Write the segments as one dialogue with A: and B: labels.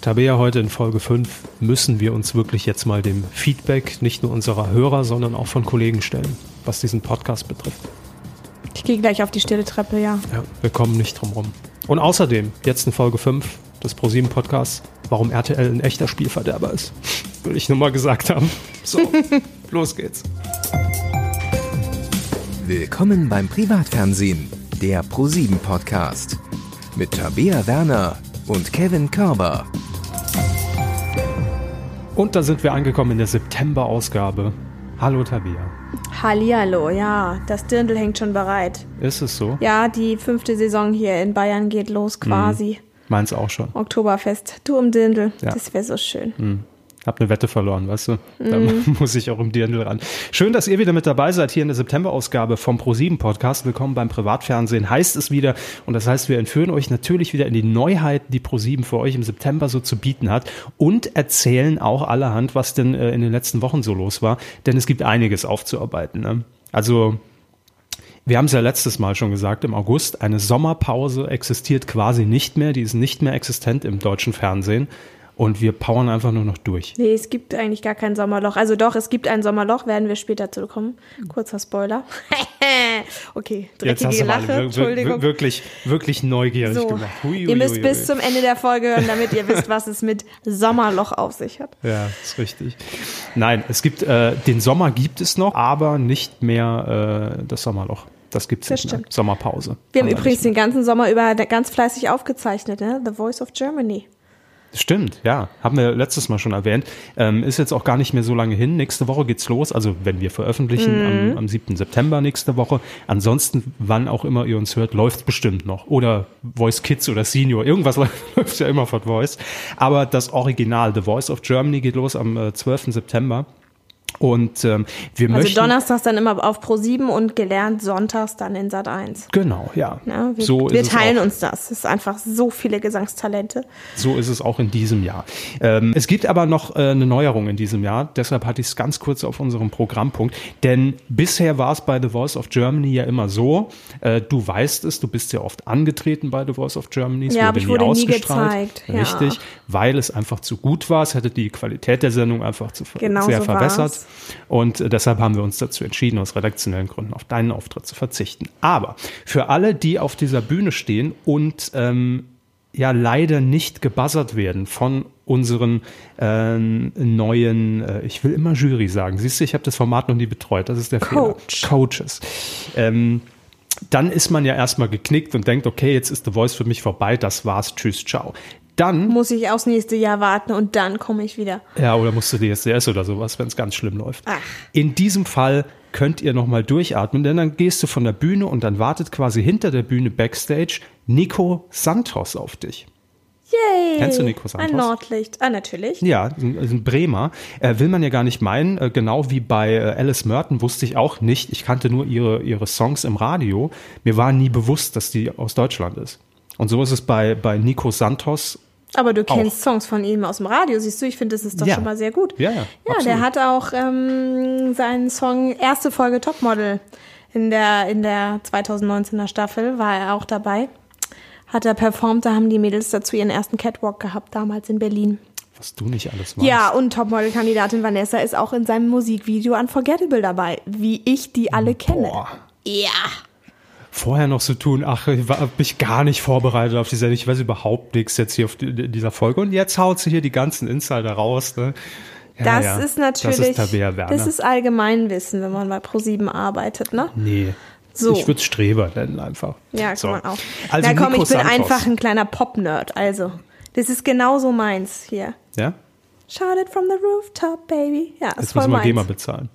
A: Tabea, heute in Folge 5 müssen wir uns wirklich jetzt mal dem Feedback nicht nur unserer Hörer, sondern auch von Kollegen stellen, was diesen Podcast betrifft.
B: Ich gehe gleich auf die stille Treppe, ja.
A: Ja, wir kommen nicht drum rum. Und außerdem, jetzt in Folge 5 des ProSieben Podcasts, warum RTL ein echter Spielverderber ist. Will ich nur mal gesagt haben. So, los geht's.
C: Willkommen beim Privatfernsehen, der ProSieben Podcast. Mit Tabea Werner und Kevin Körber.
A: Und da sind wir angekommen in der September-Ausgabe. Hallo Tabea.
B: Hallihallo, ja. Das Dirndl hängt schon bereit.
A: Ist es so?
B: Ja, die fünfte Saison hier in Bayern geht los quasi.
A: Meins auch schon.
B: Oktoberfest. Du im Dirndl.
A: Ja.
B: Das wäre so schön.
A: Hm. Hab eine Wette verloren, weißt du? Da muss ich auch im Dirndl ran. Schön, dass ihr wieder mit dabei seid hier in der September-Ausgabe vom Pro7 Podcast. Willkommen beim Privatfernsehen. Heißt es wieder. Und das heißt, wir entführen euch natürlich wieder in die Neuheiten, die Pro7 für euch im September so zu bieten hat. Und erzählen auch allerhand, was denn äh, in den letzten Wochen so los war. Denn es gibt einiges aufzuarbeiten. Ne? Also, wir haben es ja letztes Mal schon gesagt, im August, eine Sommerpause existiert quasi nicht mehr, die ist nicht mehr existent im deutschen Fernsehen und wir powern einfach nur noch durch.
B: Nee, es gibt eigentlich gar kein Sommerloch. Also doch, es gibt ein Sommerloch, werden wir später zu kommen. Kurzer Spoiler. okay,
A: Jetzt
B: dreckige
A: hast du
B: Lache,
A: wir- wir-
B: Entschuldigung.
A: wirklich, wirklich neugierig
B: So,
A: gemacht. Hui, hui,
B: ihr müsst
A: hui,
B: bis zum Ende der Folge hören, damit ihr wisst, was es mit Sommerloch auf sich hat.
A: Ja, ist richtig. Nein, es gibt, äh, den Sommer gibt es noch, aber nicht mehr äh, das Sommerloch. Das gibt es mehr.
B: stimmt.
A: Sommerpause.
B: Wir haben übrigens den ganzen Sommer über ganz fleißig aufgezeichnet, ne? The Voice of Germany.
A: Stimmt, ja. Haben wir letztes Mal schon erwähnt. Ähm, ist jetzt auch gar nicht mehr so lange hin. Nächste Woche geht's los. Also wenn wir veröffentlichen
B: Mhm.
A: am, am 7. September nächste Woche. Ansonsten, wann auch immer ihr uns hört, läuft bestimmt noch. Oder Voice Kids oder Senior. Irgendwas läuft ja immer von Voice. Aber das Original, The Voice of Germany, geht los am äh, 12. September. Und ähm, wir
B: Also
A: möchten.
B: donnerstags dann immer auf Pro 7 und gelernt sonntags dann in Sat 1.
A: Genau, ja.
B: Ja, wir,
A: so
B: wir teilen uns das. Es ist einfach so viele Gesangstalente.
A: So ist es auch in diesem Jahr. Ähm, es gibt aber noch äh, eine Neuerung in diesem Jahr. Deshalb hatte ich es ganz kurz auf unserem Programmpunkt. Denn bisher war es bei The Voice of Germany ja immer so. Äh, du weißt es, du bist ja oft angetreten bei The Voice of Germany. Es
B: Ja, aber ich wurde nie gezeigt, ja.
A: Richtig, weil es einfach zu gut war. Es hätte die Qualität der Sendung einfach zu
B: Genau
A: sehr
B: so
A: verwässert.
B: war's.
A: Und äh, deshalb haben wir uns dazu entschieden, aus redaktionellen Gründen auf deinen Auftritt zu verzichten. Aber für alle, die auf dieser Bühne stehen und ähm, ja leider nicht gebuzzert werden von unseren ähm, neuen, äh, ich will immer Jury sagen. Siehst du, ich habe das Format noch nie betreut. Das ist der
B: Coach.
A: Fehler. Coaches. Ähm, dann ist man ja erstmal geknickt und denkt, okay, jetzt ist The Voice für mich vorbei, das war's, tschüss, ciao. Dann
B: Muss ich aufs nächste Jahr warten und dann komme ich wieder.
A: ja, oder musst du DSDS oder sowas, wenn es ganz schlimm läuft.
B: Ach.
A: In diesem Fall könnt ihr nochmal durchatmen, denn dann gehst du von der Bühne und dann wartet quasi hinter der Bühne Backstage Nico Santos auf dich.
B: Yay!
A: Kennst du Nico Santos?
B: Ein Nordlicht. Ah, natürlich.
A: Ja, ein, Bremer. Äh, will man ja gar nicht meinen. Äh, genau wie bei äh, Alice Merton wusste ich auch nicht. Ich kannte nur ihre, ihre Songs im Radio. Mir war nie bewusst, dass die aus Deutschland ist. Und so ist es bei, bei Nico Santos
B: Aber du kennst Songs von ihm aus dem Radio, siehst du? Ich finde, das ist doch
A: Ja.
B: schon mal sehr gut.
A: Ja, ja,
B: Ja,
A: absolut.
B: der hat auch ähm, seinen Song erste Folge Topmodel in der, in der 2019er Staffel, war er auch dabei. Hat er performt, da haben die Mädels dazu ihren ersten Catwalk gehabt, damals in Berlin.
A: was du nicht alles weißt.
B: Ja, und Topmodel-Kandidatin Vanessa ist auch in seinem Musikvideo Unforgettable dabei, wie ich die alle kenne.
A: Boah.
B: Ja.
A: Vorher noch so tun, ach, ich war hab mich gar nicht vorbereitet auf die Sendung, ich weiß überhaupt nichts jetzt hier auf die, in dieser Folge. Und jetzt haut sie hier die ganzen Insider raus. Ne? Ja,
B: Das
A: ja,
B: ist natürlich,
A: Das ist Tabea Werner.
B: das ist Allgemeinwissen, wenn man bei ProSieben arbeitet, ne?
A: nee.
B: So.
A: Ich würde Streber nennen einfach.
B: Ja, kann
A: So.
B: man auch.
A: Also
B: Na komm,
A: Nico
B: ich bin
A: Santos.
B: einfach ein kleiner Pop-Nerd, also. Das ist genauso meins hier.
A: Ja?
B: Shout it from the rooftop, baby. Ja, ist
A: Jetzt
B: voll
A: wir
B: meins.
A: GEMA bezahlen.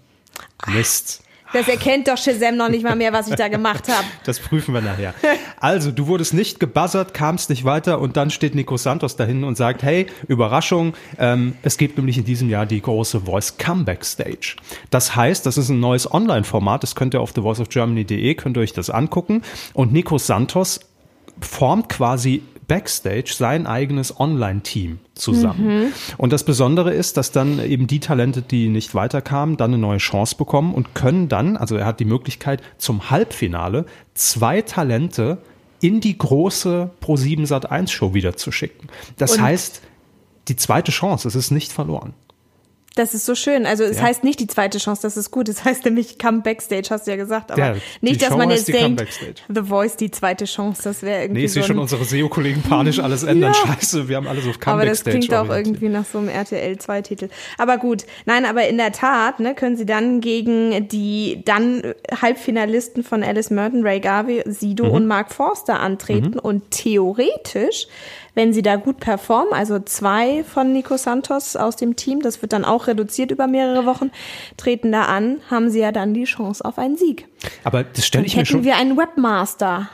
A: Mist.
B: Das erkennt doch Shazam noch nicht mal mehr, was ich da gemacht habe.
A: Das prüfen wir nachher. Also, du wurdest nicht gebuzzert, kamst nicht weiter und dann steht Nico Santos dahin und sagt, hey, Überraschung, ähm, es gibt nämlich in diesem Jahr die große Voice Comeback Stage. Das heißt, das ist ein neues Online-Format, das könnt ihr auf thevoiceofgermany.de, könnt ihr euch das angucken und Nico Santos formt quasi Backstage sein eigenes Online-Team zusammen. Und das Besondere ist, dass dann eben die Talente, die nicht weiterkamen, dann eine neue Chance bekommen und können dann, also er hat die Möglichkeit, zum Halbfinale zwei Talente in die große Pro7 Sat 1 Show wieder zu schicken. Das
B: Und
A: heißt, die zweite Chance, es ist nicht verloren.
B: Das ist so schön. Also es
A: Ja.
B: heißt nicht die zweite Chance, das ist gut. Es heißt nämlich Come Backstage, hast du ja gesagt. Aber
A: Ja,
B: nicht, dass
A: Show
B: man jetzt denkt. The Voice die zweite Chance, das wäre irgendwie
A: Nee, ich
B: so
A: sehe schon unsere SEO-Kollegen panisch alles ändern.
B: Ja.
A: Scheiße, wir haben alles auf Come
B: aber das
A: Backstage
B: klingt auch irgendwie nach so einem RTL 2 Titel. Aber gut, nein, aber in der Tat, ne, können sie dann gegen die dann Halbfinalisten von Alice Merton, Ray Garvey, Sido
A: Mhm.
B: und Mark Forster antreten und theoretisch wenn sie da gut performen, also zwei von Nico Santos aus dem Team, das wird dann auch reduziert über mehrere Wochen, treten da an, haben sie ja dann die Chance auf einen Sieg.
A: Aber das stelle ich mir
B: hätten
A: schon.
B: wir einen Webmaster.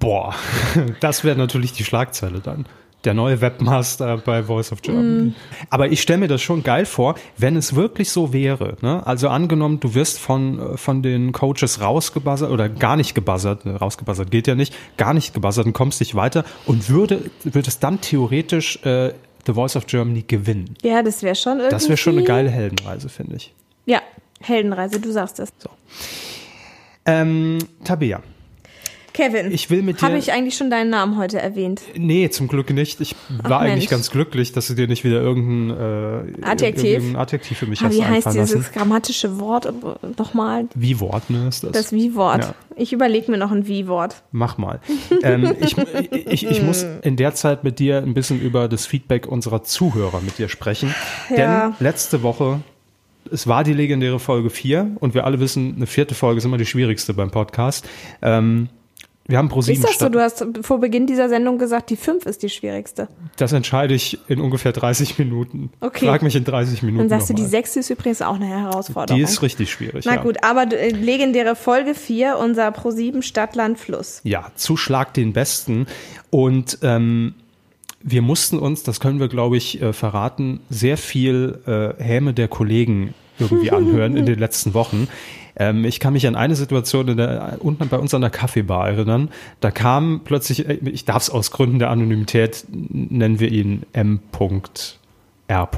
A: Boah, das wäre natürlich die Schlagzeile dann. Der neue Webmaster bei Voice of Germany.
B: Mm.
A: Aber ich stelle mir das schon geil vor, wenn es wirklich so wäre. Ne? Also angenommen, du wirst von, äh, von den Coaches rausgebuzzert oder gar nicht gebuzzert, ne, rausgebuzzert geht ja nicht, gar nicht gebuzzert und kommst nicht weiter und würde, würde es dann theoretisch äh, The Voice of Germany gewinnen.
B: Ja, das wäre schon irgendwie.
A: Das wäre schon eine geile Heldenreise, finde ich.
B: Ja, Heldenreise, du sagst es.
A: Ähm, Tabea.
B: Kevin,
A: Ich will mit
B: habe
A: dir-
B: ich eigentlich schon deinen Namen heute erwähnt?
A: Nee, zum Glück nicht. Ich war
B: Mensch.
A: eigentlich ganz glücklich, dass du dir nicht wieder irgendein äh,
B: Adjektiv?
A: irgendein Adjektiv für mich
B: Aber
A: hast
B: wie heißt dieses
A: lassen.
B: grammatische Wort äh, nochmal?
A: Wie-Wort, ne, ist das?
B: Das Wie-Wort.
A: Ja.
B: Ich überlege mir noch ein Wie-Wort.
A: Mach mal. ähm, ich, ich, ich muss in der Zeit mit dir ein bisschen über das Feedback unserer Zuhörer mit dir sprechen.
B: Ja.
A: Denn letzte Woche, es war die legendäre Folge 4 und wir alle wissen, eine vierte Folge ist immer die schwierigste beim Podcast. Ähm, wir haben pro
B: Ist das so? Du hast vor Beginn dieser Sendung gesagt, die 5 ist die schwierigste.
A: Das entscheide ich in ungefähr 30 Minuten.
B: Okay.
A: Frag mich in 30 Minuten.
B: Dann sagst du, die
A: nochmal.
B: 6 ist übrigens auch eine Herausforderung.
A: Die ist richtig schwierig.
B: Na
A: ja.
B: gut, aber äh, legendäre Folge 4, unser Pro7 Stadtland Fluss.
A: Ja, Zuschlag den Besten. Und ähm, wir mussten uns, das können wir, glaube ich, äh, verraten, sehr viel äh, Häme der Kollegen irgendwie anhören in den letzten Wochen. Ähm, ich kann mich an eine Situation der, unten bei uns an der Kaffeebar erinnern. Da kam plötzlich, äh, ich darf es aus Gründen der Anonymität, nennen wir ihn M. R.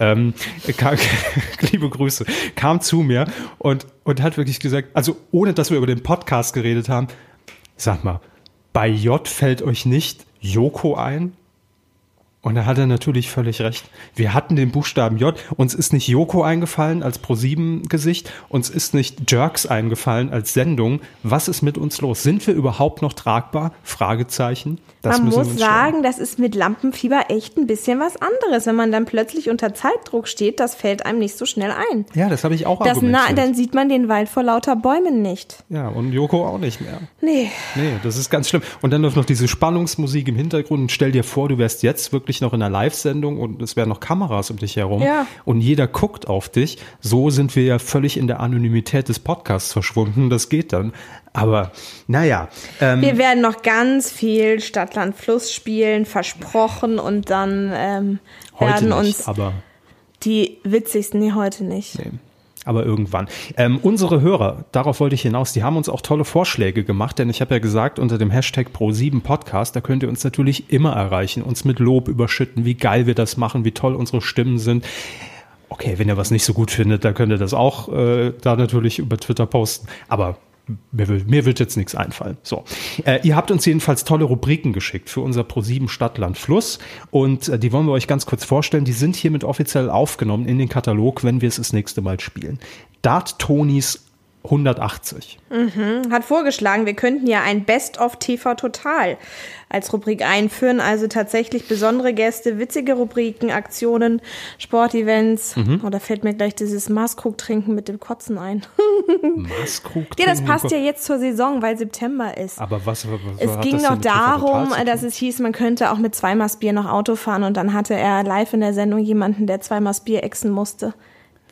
A: Ähm, kam, liebe Grüße, kam zu mir und, und hat wirklich gesagt, also ohne dass wir über den Podcast geredet haben, sag mal, bei J fällt euch nicht Joko ein? Und da hat er natürlich völlig recht. Wir hatten den Buchstaben J. Uns ist nicht Joko eingefallen als Pro7-Gesicht. Uns ist nicht Jerks eingefallen als Sendung. Was ist mit uns los? Sind wir überhaupt noch tragbar? Fragezeichen. Das
B: man muss sagen, das ist mit Lampenfieber echt ein bisschen was anderes. Wenn man dann plötzlich unter Zeitdruck steht, das fällt einem nicht so schnell ein.
A: Ja, das habe ich auch
B: Das na, dann sieht man den Wald vor lauter Bäumen nicht.
A: ja, und Joko auch nicht mehr.
B: Nee.
A: Nee, das ist ganz schlimm. Und dann läuft noch diese Spannungsmusik im Hintergrund. Und stell dir vor, du wärst jetzt wirklich noch in einer Live-Sendung und es wären noch Kameras um dich herum.
B: Ja.
A: Und jeder guckt auf dich. So sind wir ja völlig in der Anonymität des Podcasts verschwunden. Das geht dann. Aber naja, ähm,
B: Wir werden noch ganz viel Stadtland Fluss spielen, versprochen. Und dann ähm, werden
A: nicht,
B: uns
A: aber
B: die witzigsten, nee, heute nicht.
A: Nee. Aber irgendwann. Ähm, unsere Hörer, darauf wollte ich hinaus, die haben uns auch tolle Vorschläge gemacht, denn ich habe ja gesagt, unter dem Hashtag Pro7Podcast, da könnt ihr uns natürlich immer erreichen, uns mit Lob überschütten, wie geil wir das machen, wie toll unsere Stimmen sind. Okay, wenn ihr was nicht so gut findet, dann könnt ihr das auch äh, da natürlich über Twitter posten. Aber mir, mir wird jetzt nichts einfallen. So, äh, ihr habt uns jedenfalls tolle Rubriken geschickt für unser Pro7 Stadtland Fluss und äh, die wollen wir euch ganz kurz vorstellen. Die sind hiermit offiziell aufgenommen in den Katalog, wenn wir es das nächste Mal spielen. Dart Tonys 180.
B: Hat vorgeschlagen, wir könnten ja ein Best of TV Total als Rubrik einführen. Also tatsächlich besondere Gäste, witzige Rubriken, Aktionen, Sportevents.
A: Mhm.
B: Oder fällt mir gleich dieses Maßkrug trinken mit dem Kotzen ein.
A: Maßkrug.
B: Ja, das passt ja jetzt zur Saison, weil September ist.
A: Aber was, was
B: Es ging noch darum, dass es hieß, man könnte auch mit zweimal Bier noch Auto fahren und dann hatte er live in der Sendung jemanden, der zweimal Bier exen musste.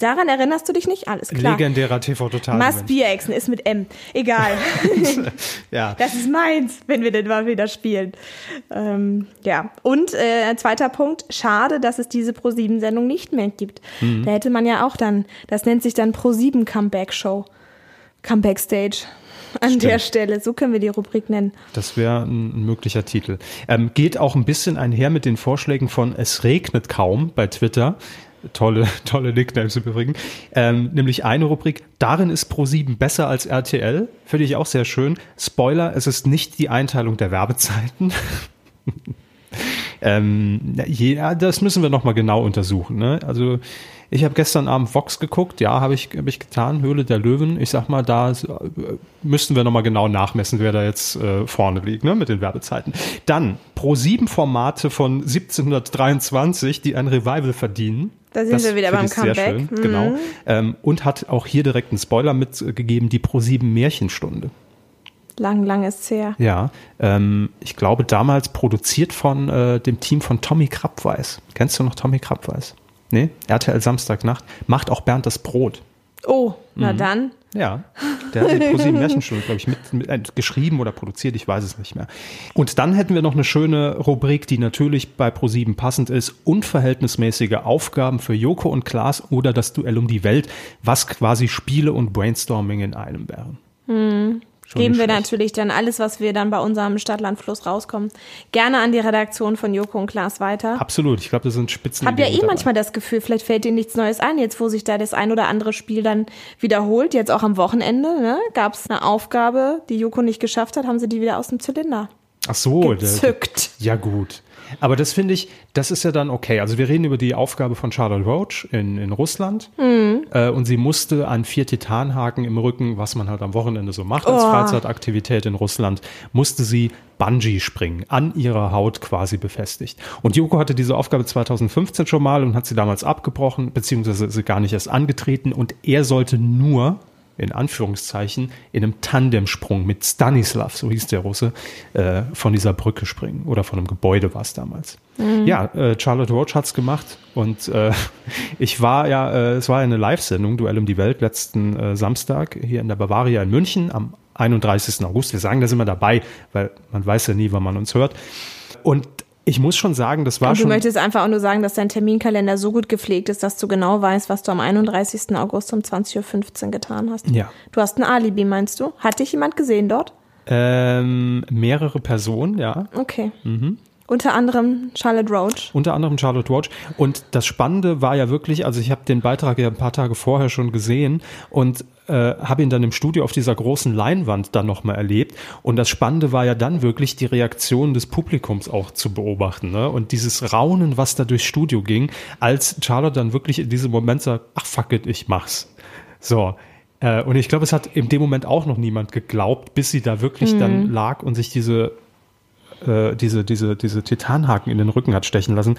B: Daran erinnerst du dich nicht? Alles klar.
A: Legendärer TV Total.
B: Must Bier exen ist mit M. Egal.
A: Ja.
B: Das ist meins, wenn wir den mal wieder spielen. Ähm, ja. Und äh, zweiter Punkt, schade, dass es diese Pro7-Sendung nicht mehr gibt.
A: Mhm.
B: Da hätte man ja auch dann, das nennt sich dann Pro7 Comeback Show. Comeback Stage. An der Stelle. So können wir die Rubrik nennen.
A: Das wäre ein, ein möglicher Titel. Ähm, geht auch ein bisschen einher mit den Vorschlägen von Es regnet kaum bei Twitter. Tolle, tolle Nicknames im Übrigen. Ähm, nämlich eine Rubrik, darin ist Pro7 besser als RTL. Finde ich auch sehr schön. Spoiler, es ist nicht die Einteilung der Werbezeiten. Ähm, ja, das müssen wir nochmal genau untersuchen. Ne? Also ich habe gestern Abend Vox geguckt, ja, habe ich, hab ich getan, Höhle der Löwen. Ich sag mal, da äh, müssten wir nochmal genau nachmessen, wer da jetzt äh, vorne liegt, ne, mit den Werbezeiten. Dann Pro 7 Formate von 1723, die ein Revival verdienen.
B: Da sind
A: Das
B: wir wieder beim Comeback.
A: schön,
B: Mhm.
A: Genau. Ähm, und hat auch hier direkt einen Spoiler mitgegeben, die Pro 7 Märchenstunde.
B: Lang, lang ist's her.
A: Ja, ähm, ich glaube damals produziert von äh, dem Team von Tommy Krabweis. Kennst du noch Tommy Krabweis? Nee, RTL Samstagnacht. Macht auch Bernd das Brot.
B: Oh,
A: Mhm.
B: na dann.
A: Ja, der hat die ProSieben Märchenstunde, glaube ich, mit, mit, äh, geschrieben oder produziert, ich weiß es nicht mehr. Und dann hätten wir noch eine schöne Rubrik, die natürlich bei ProSieben passend ist, unverhältnismäßige Aufgaben für Joko und Klaas oder das Duell um die Welt, was quasi Spiele und Brainstorming in einem wären. Schon
B: Geben wir
A: schlecht.
B: natürlich dann alles, was wir dann bei unserem Stadtlandfluss rauskommen, gerne an die Redaktion von Joko und Klaas weiter.
A: Absolut, ich glaube, das sind Spitzen.
B: Hab ja eh manchmal das Gefühl, vielleicht fällt dir nichts Neues ein, jetzt wo sich da das ein oder andere Spiel dann wiederholt, jetzt auch am Wochenende, ne, gab es eine Aufgabe, die Joko nicht geschafft hat, haben sie die wieder aus dem Zylinder
A: Ach so, der,
B: gezückt.
A: Ja, gut. Aber das finde ich, das ist ja dann okay. Also wir reden über die Aufgabe von Charlotte Roach in, in Russland.
B: Mhm.
A: Äh, und sie musste an vier Titanhaken im Rücken, was man halt am Wochenende so macht als
B: Oh.
A: Freizeitaktivität in Russland, musste sie Bungee springen, an ihrer Haut quasi befestigt. Und Joko hatte diese Aufgabe 2015 schon mal und hat sie damals abgebrochen, beziehungsweise sie gar nicht erst angetreten. Und er sollte nur in Anführungszeichen, in einem Tandemsprung mit Stanislav, so hieß der Russe, äh, von dieser Brücke springen. Oder von einem Gebäude war es damals. Ja, äh, Charlotte Roach hat's gemacht und äh, ich war ja, äh, es war eine Live-Sendung, Duell um die Welt, letzten äh, Samstag hier in der Bavaria in München am 31. August. Wir sagen das immer dabei, weil man weiß ja nie, wann man uns hört. Und ich muss schon sagen, das war
B: Und du
A: schon.
B: möchtest einfach auch nur sagen, dass dein Terminkalender so gut gepflegt ist, dass du genau weißt, was du am 31. August um 20.15 Uhr getan hast.
A: Ja.
B: Du hast ein Alibi, meinst du? Hat dich jemand gesehen dort?
A: Ähm, mehrere Personen, ja.
B: Okay.
A: Mhm.
B: Unter anderem Charlotte Roach.
A: Unter anderem Charlotte Roach. Und das Spannende war ja wirklich, also ich habe den Beitrag ja ein paar Tage vorher schon gesehen und äh, habe ihn dann im Studio auf dieser großen Leinwand dann nochmal erlebt. Und das Spannende war ja dann wirklich die Reaktion des Publikums auch zu beobachten. Ne? Und dieses Raunen, was da durchs Studio ging, als Charlotte dann wirklich in diesem Moment sagt, ach fuck it, ich mach's. So. Äh, und ich glaube, es hat in dem Moment auch noch niemand geglaubt, bis sie da wirklich dann lag und sich diese äh, diese, diese, diese Titanhaken in den Rücken hat stechen lassen.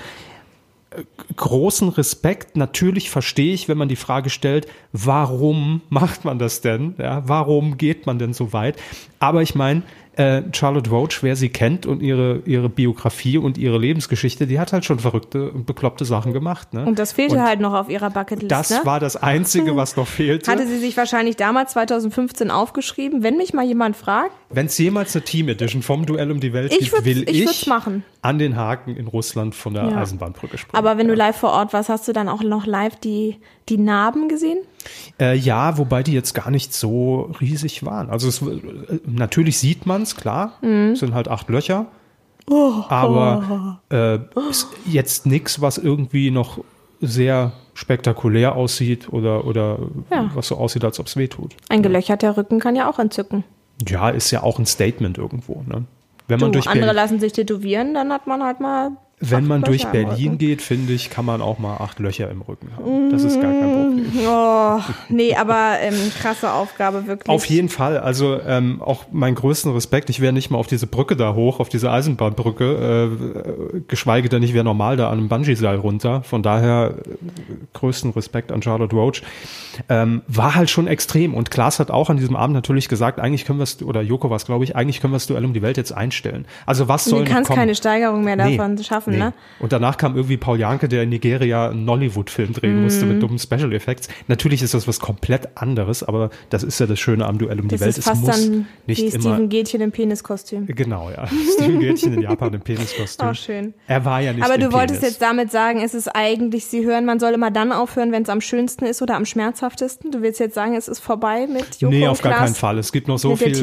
A: Äh, Großen Respekt. Natürlich verstehe ich, wenn man die Frage stellt, warum macht man das denn? Ja, warum geht man denn so weit? Aber ich meine, äh, Charlotte Roach, wer sie kennt und ihre, ihre Biografie und ihre Lebensgeschichte, die hat halt schon verrückte und bekloppte Sachen gemacht. Ne?
B: Und das fehlte
A: Und
B: halt noch auf ihrer Bucketlist.
A: Das
B: ne?
A: war das Einzige, was noch fehlte.
B: Hatte sie sich wahrscheinlich damals 2015 aufgeschrieben. Wenn mich mal jemand fragt,
A: Wenn es jemals eine Team Edition vom Duell um die Welt
B: Ich
A: gibt, will
B: ich
A: ich,
B: machen.
A: an den Haken in Russland von der
B: Ja.
A: Eisenbahnbrücke springen.
B: aber wenn du live vor Ort warst, hast du dann auch noch live die, die Narben gesehen?
A: Äh, ja, wobei die jetzt gar nicht so riesig waren. Also es, äh, natürlich sieht man es, klar.
B: Mhm.
A: Es sind halt acht Löcher.
B: Oh.
A: aber äh, jetzt nichts, was irgendwie noch sehr spektakulär aussieht oder, oder
B: Ja.
A: was so aussieht, als ob es weh tut.
B: Ein gelöcherter Rücken kann ja auch entzücken.
A: Ja, ist ja auch ein Statement irgendwo. Ne? Wenn man
B: Du,
A: durch
B: andere
A: Berlin,
B: lassen sich tätowieren, dann hat man halt mal.
A: Wenn man durch Berlin geht, finde ich, kann man auch mal acht Löcher im Rücken haben. Das ist gar kein Problem.
B: Oh, nee, aber ähm, krasse Aufgabe, wirklich.
A: Auf jeden Fall. Also ähm, auch meinen größten Respekt. Ich wäre nicht mal auf diese Brücke da hoch, auf diese Eisenbahnbrücke, äh, geschweige denn ich wäre normal da an einem Bungee-Seil runter. Von daher äh, größten Respekt an Charlotte Roach. Ähm, war halt schon extrem. Und Klaas hat auch an diesem Abend natürlich gesagt, eigentlich können wir es, oder Joko war es, glaube ich, eigentlich können wir das Duell um die Welt jetzt einstellen. Also was soll
B: du
A: noch
B: kannst
A: kommen?
B: keine Steigerung mehr
A: Nee,
B: davon schaffen,
A: nee.
B: ne?
A: Und danach kam irgendwie Paul Janke, der in Nigeria einen Nollywood-Film drehen
B: Mhm.
A: musste mit dummen Special Effects. Natürlich ist das was komplett anderes, aber das ist ja das Schöne am Duell um die
B: Das
A: Welt.
B: ist fast
A: es muss
B: dann
A: nicht
B: wie
A: immer.
B: Steven Gätchen im Peniskostüm.
A: Genau, ja. Steven Gätchen in Japan im Peniskostüm.
B: Oh, schön.
A: Er war ja nicht
B: Aber du wolltest
A: Penis.
B: jetzt damit sagen, es ist eigentlich, sie hören, man soll immer dann aufhören, wenn es am schönsten ist oder am schmerzhaftesten. Du willst jetzt sagen, es ist vorbei mit Joko
A: Nee, auf gar keinen Fall. Es gibt noch so viel,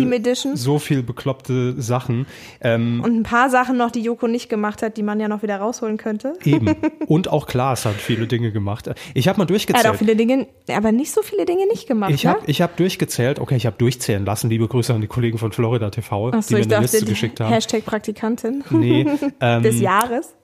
A: so viel bekloppte Sachen. Ähm,
B: und ein paar Sachen noch, die Joko nicht gemacht hat, die man ja noch wieder rausholen könnte.
A: eben. Und auch Klaas hat viele Dinge gemacht. Ich habe mal
B: Er
A: durchgezählt.
B: hat auch viele Dinge, aber nicht so viele Dinge nicht gemacht,
A: Ich
B: ne?
A: habe ich hab durchgezählt, okay, ich habe durchzählen lassen. Liebe Grüße an die Kollegen von Florida TV,
B: Achso,
A: die mir
B: ich
A: eine Liste geschickt haben.
B: Hashtag Praktikantin
A: Nee, ähm,
B: des Jahres.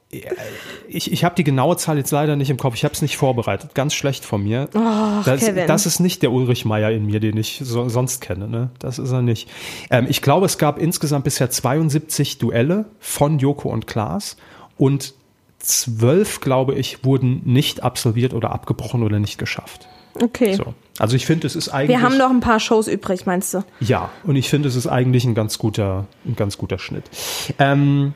A: Ich, ich habe die genaue Zahl jetzt leider nicht im Kopf. Ich habe es nicht vorbereitet. Ganz schlecht von mir.
B: Oh,
A: das, das ist nicht der Ulrich Meier in mir, den ich so, sonst kenne. Ne? Das ist er nicht. Ähm, ich glaube, es gab insgesamt bisher 72 Duelle von Joko und Klaas und zwölf, glaube ich, wurden nicht absolviert oder abgebrochen oder nicht geschafft.
B: Okay.
A: So. Also ich finde, es ist eigentlich.
B: Wir haben noch ein paar Shows übrig, meinst du?
A: Ja, und ich finde, es ist eigentlich ein ganz guter, ein ganz guter Schnitt. Ähm,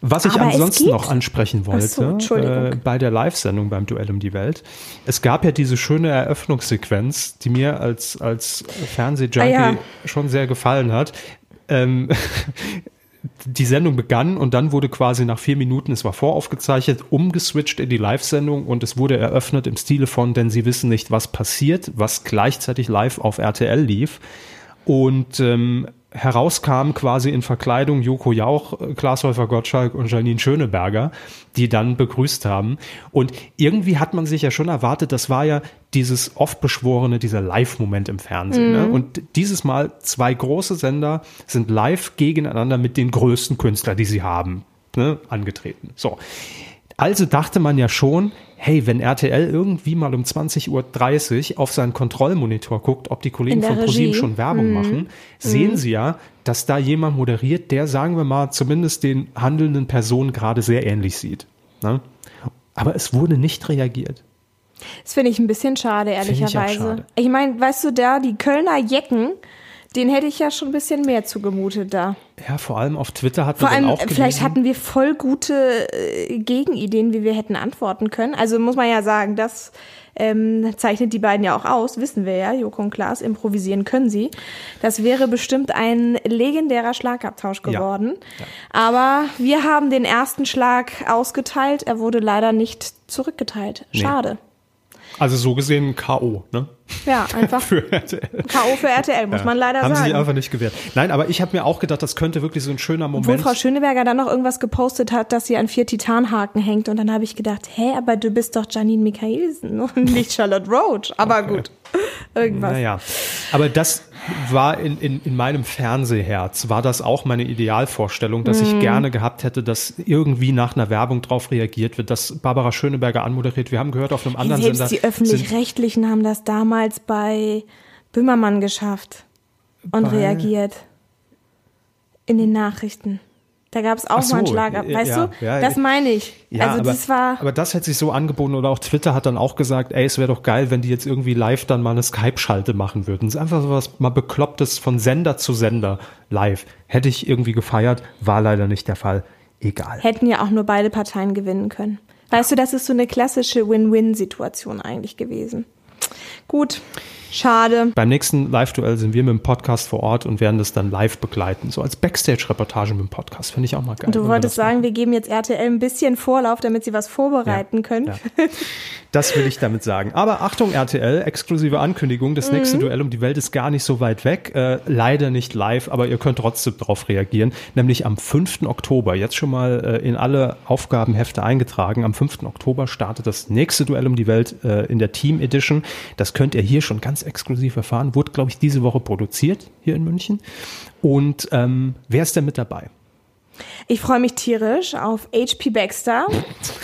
A: was ich
B: Aber
A: ansonsten noch ansprechen wollte,
B: so,
A: äh, bei der Live-Sendung beim Duell um die Welt, es gab ja diese schöne Eröffnungssequenz, die mir als, als Fernsehjunkie
B: Ah, ja.
A: schon sehr gefallen hat. Ähm, die Sendung begann und dann wurde quasi nach vier Minuten, es war voraufgezeichnet, umgeswitcht in die Live-Sendung und es wurde eröffnet im Stile von, denn sie wissen nicht, was passiert, was gleichzeitig live auf RTL lief. Und ähm, herauskam quasi in Verkleidung Joko Jauch, äh, Klaas Häufer Gottschalk und Janine Schöneberger, die dann begrüßt haben. Und irgendwie hat man sich ja schon erwartet, das war ja dieses oft beschworene, dieser Live-Moment im Fernsehen. Ne? Und dieses Mal zwei große Sender sind live gegeneinander mit den größten Künstlern, die sie haben, ne, angetreten. So. Also dachte man ja schon, hey, wenn RTL irgendwie mal um 20.30 Uhr auf seinen Kontrollmonitor guckt, ob die Kollegen von ProSieben schon Werbung machen, sehen sie ja, dass da jemand moderiert, der, sagen wir mal, zumindest den handelnden Personen gerade sehr ähnlich sieht. Ne? Aber es wurde nicht reagiert.
B: Das finde ich ein bisschen schade,
A: ich
B: ehrlicherweise.
A: schade.
B: Ich, meine, weißt du, da, die Kölner Jecken, den hätte ich ja schon ein bisschen mehr zugemutet da.
A: Ja, vor allem auf Twitter hat man
B: allem,
A: auch
B: vielleicht
A: gelesen,
B: hatten wir voll gute äh, Gegenideen, wie wir hätten antworten können. Also muss man ja sagen, das ähm, zeichnet die beiden ja auch aus, wissen wir ja, Joko und Klaas, improvisieren können sie. Das wäre bestimmt ein legendärer Schlagabtausch
A: Ja.
B: geworden. Aber wir haben den ersten Schlag ausgeteilt, er wurde leider nicht zurückgeteilt. Schade.
A: Also so gesehen K.O. Ne?
B: Ja, einfach
A: Für RTL.
B: K.O. für RTL, muss man leider
A: Haben sie sich
B: sagen.
A: einfach nicht gewehrt. Nein, aber ich habe mir auch gedacht, das könnte wirklich so ein schöner
B: Obwohl
A: Moment
B: Frau Schöneberger dann noch irgendwas gepostet hat, dass sie an vier Titanhaken hängt. Und dann habe ich gedacht, hä, aber du bist doch Janine Michaelsen und nicht Charlotte Roach. Aber gut, irgendwas.
A: Naja, aber das war in, in, in meinem Fernsehherz, war das auch meine Idealvorstellung, dass
B: Mhm.
A: ich gerne gehabt hätte, dass irgendwie nach einer Werbung drauf reagiert wird, dass Barbara Schöneberger anmoderiert. Wir haben gehört auf einem anderen
B: Selbst
A: Sender.
B: die Öffentlich-Rechtlichen haben das damals bei Böhmermann geschafft und reagiert. In den Nachrichten. Da gab es auch
A: so,
B: mal einen Schlag.
A: ja,
B: Weißt
A: ja,
B: du?
A: ja,
B: das meine ich.
A: ja,
B: also
A: aber,
B: das war.
A: aber das hätte sich so angeboten oder auch Twitter hat dann auch gesagt, ey, es wäre doch geil, wenn die jetzt irgendwie live dann mal eine Skype-Schalte machen würden. Es ist einfach so was mal Beklopptes von Sender zu Sender live. Hätte ich irgendwie gefeiert, war leider nicht der Fall. Egal.
B: hätten ja auch nur beide Parteien gewinnen können. Weißt du, das ist so eine klassische Win-Win-Situation eigentlich gewesen. Gut, schade.
A: Beim nächsten Live-Duell sind wir mit dem Podcast vor Ort und werden das dann live begleiten. So als Backstage-Reportage mit dem Podcast. Finde ich auch mal geil.
B: Du
A: wenn wir
B: wolltest
A: das
B: sagen, wir geben jetzt RTL ein bisschen Vorlauf, damit sie was vorbereiten können.
A: Ja. Das will ich damit sagen. Aber Achtung, RTL, exklusive Ankündigung. Das
B: Mhm.
A: nächste Duell um die Welt ist gar nicht so weit weg. Äh, leider nicht live, aber ihr könnt trotzdem darauf reagieren. Nämlich am 5. Oktober. Jetzt schon mal äh, in alle Aufgabenhefte eingetragen. Am 5. Oktober startet das nächste Duell um die Welt äh, in der Team Edition. Das könnt ihr hier schon ganz exklusiv erfahren. Wurde, glaube ich, diese Woche produziert hier in München. Und ähm, wer ist denn mit dabei?
B: Ich freue mich tierisch auf HP Baxter.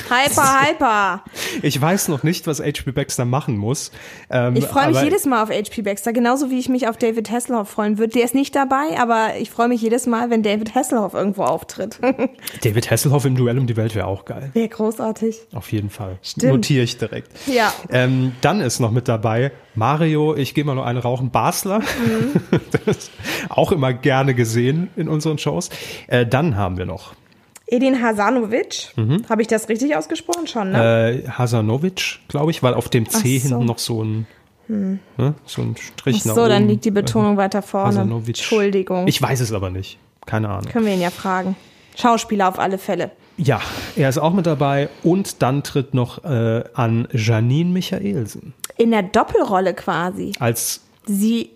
B: Hyper, hyper.
A: Ich weiß noch nicht, was H.P. Baxter machen muss. Ähm,
B: Ich freue mich jedes Mal auf HP Baxter, genauso wie ich mich auf David Hasselhoff freuen würde. Der ist nicht dabei, aber ich freue mich jedes Mal, wenn David Hasselhoff irgendwo auftritt.
A: David Hasselhoff im Duell um die Welt wäre auch geil.
B: Wäre großartig.
A: Auf jeden Fall.
B: Stimmt.
A: Notiere ich direkt.
B: Ja.
A: Ähm, dann ist noch mit dabei Mario, ich gehe mal noch eine rauchen, Basler.
B: Mhm.
A: Das ist auch immer gerne gesehen in unseren Shows. Äh, dann haben wir noch
B: Edin Hasanovic.
A: Mhm.
B: Habe ich das richtig ausgesprochen schon, ne?
A: äh, Hasanovic, glaube ich, weil auf dem C
B: so. Hm.
A: hinten noch so ein, ne, so ein Strich
B: Ach
A: nach
B: so,
A: oben.
B: dann liegt die Betonung weiter vorne.
A: Hasanovic.
B: Entschuldigung.
A: Ich weiß es aber nicht. Keine Ahnung.
B: Können wir ihn ja fragen. Schauspieler auf alle Fälle.
A: Ja, er ist auch mit dabei. Und dann tritt noch äh, an Janine Michaelsen
B: In der Doppelrolle quasi.
A: als
B: Sie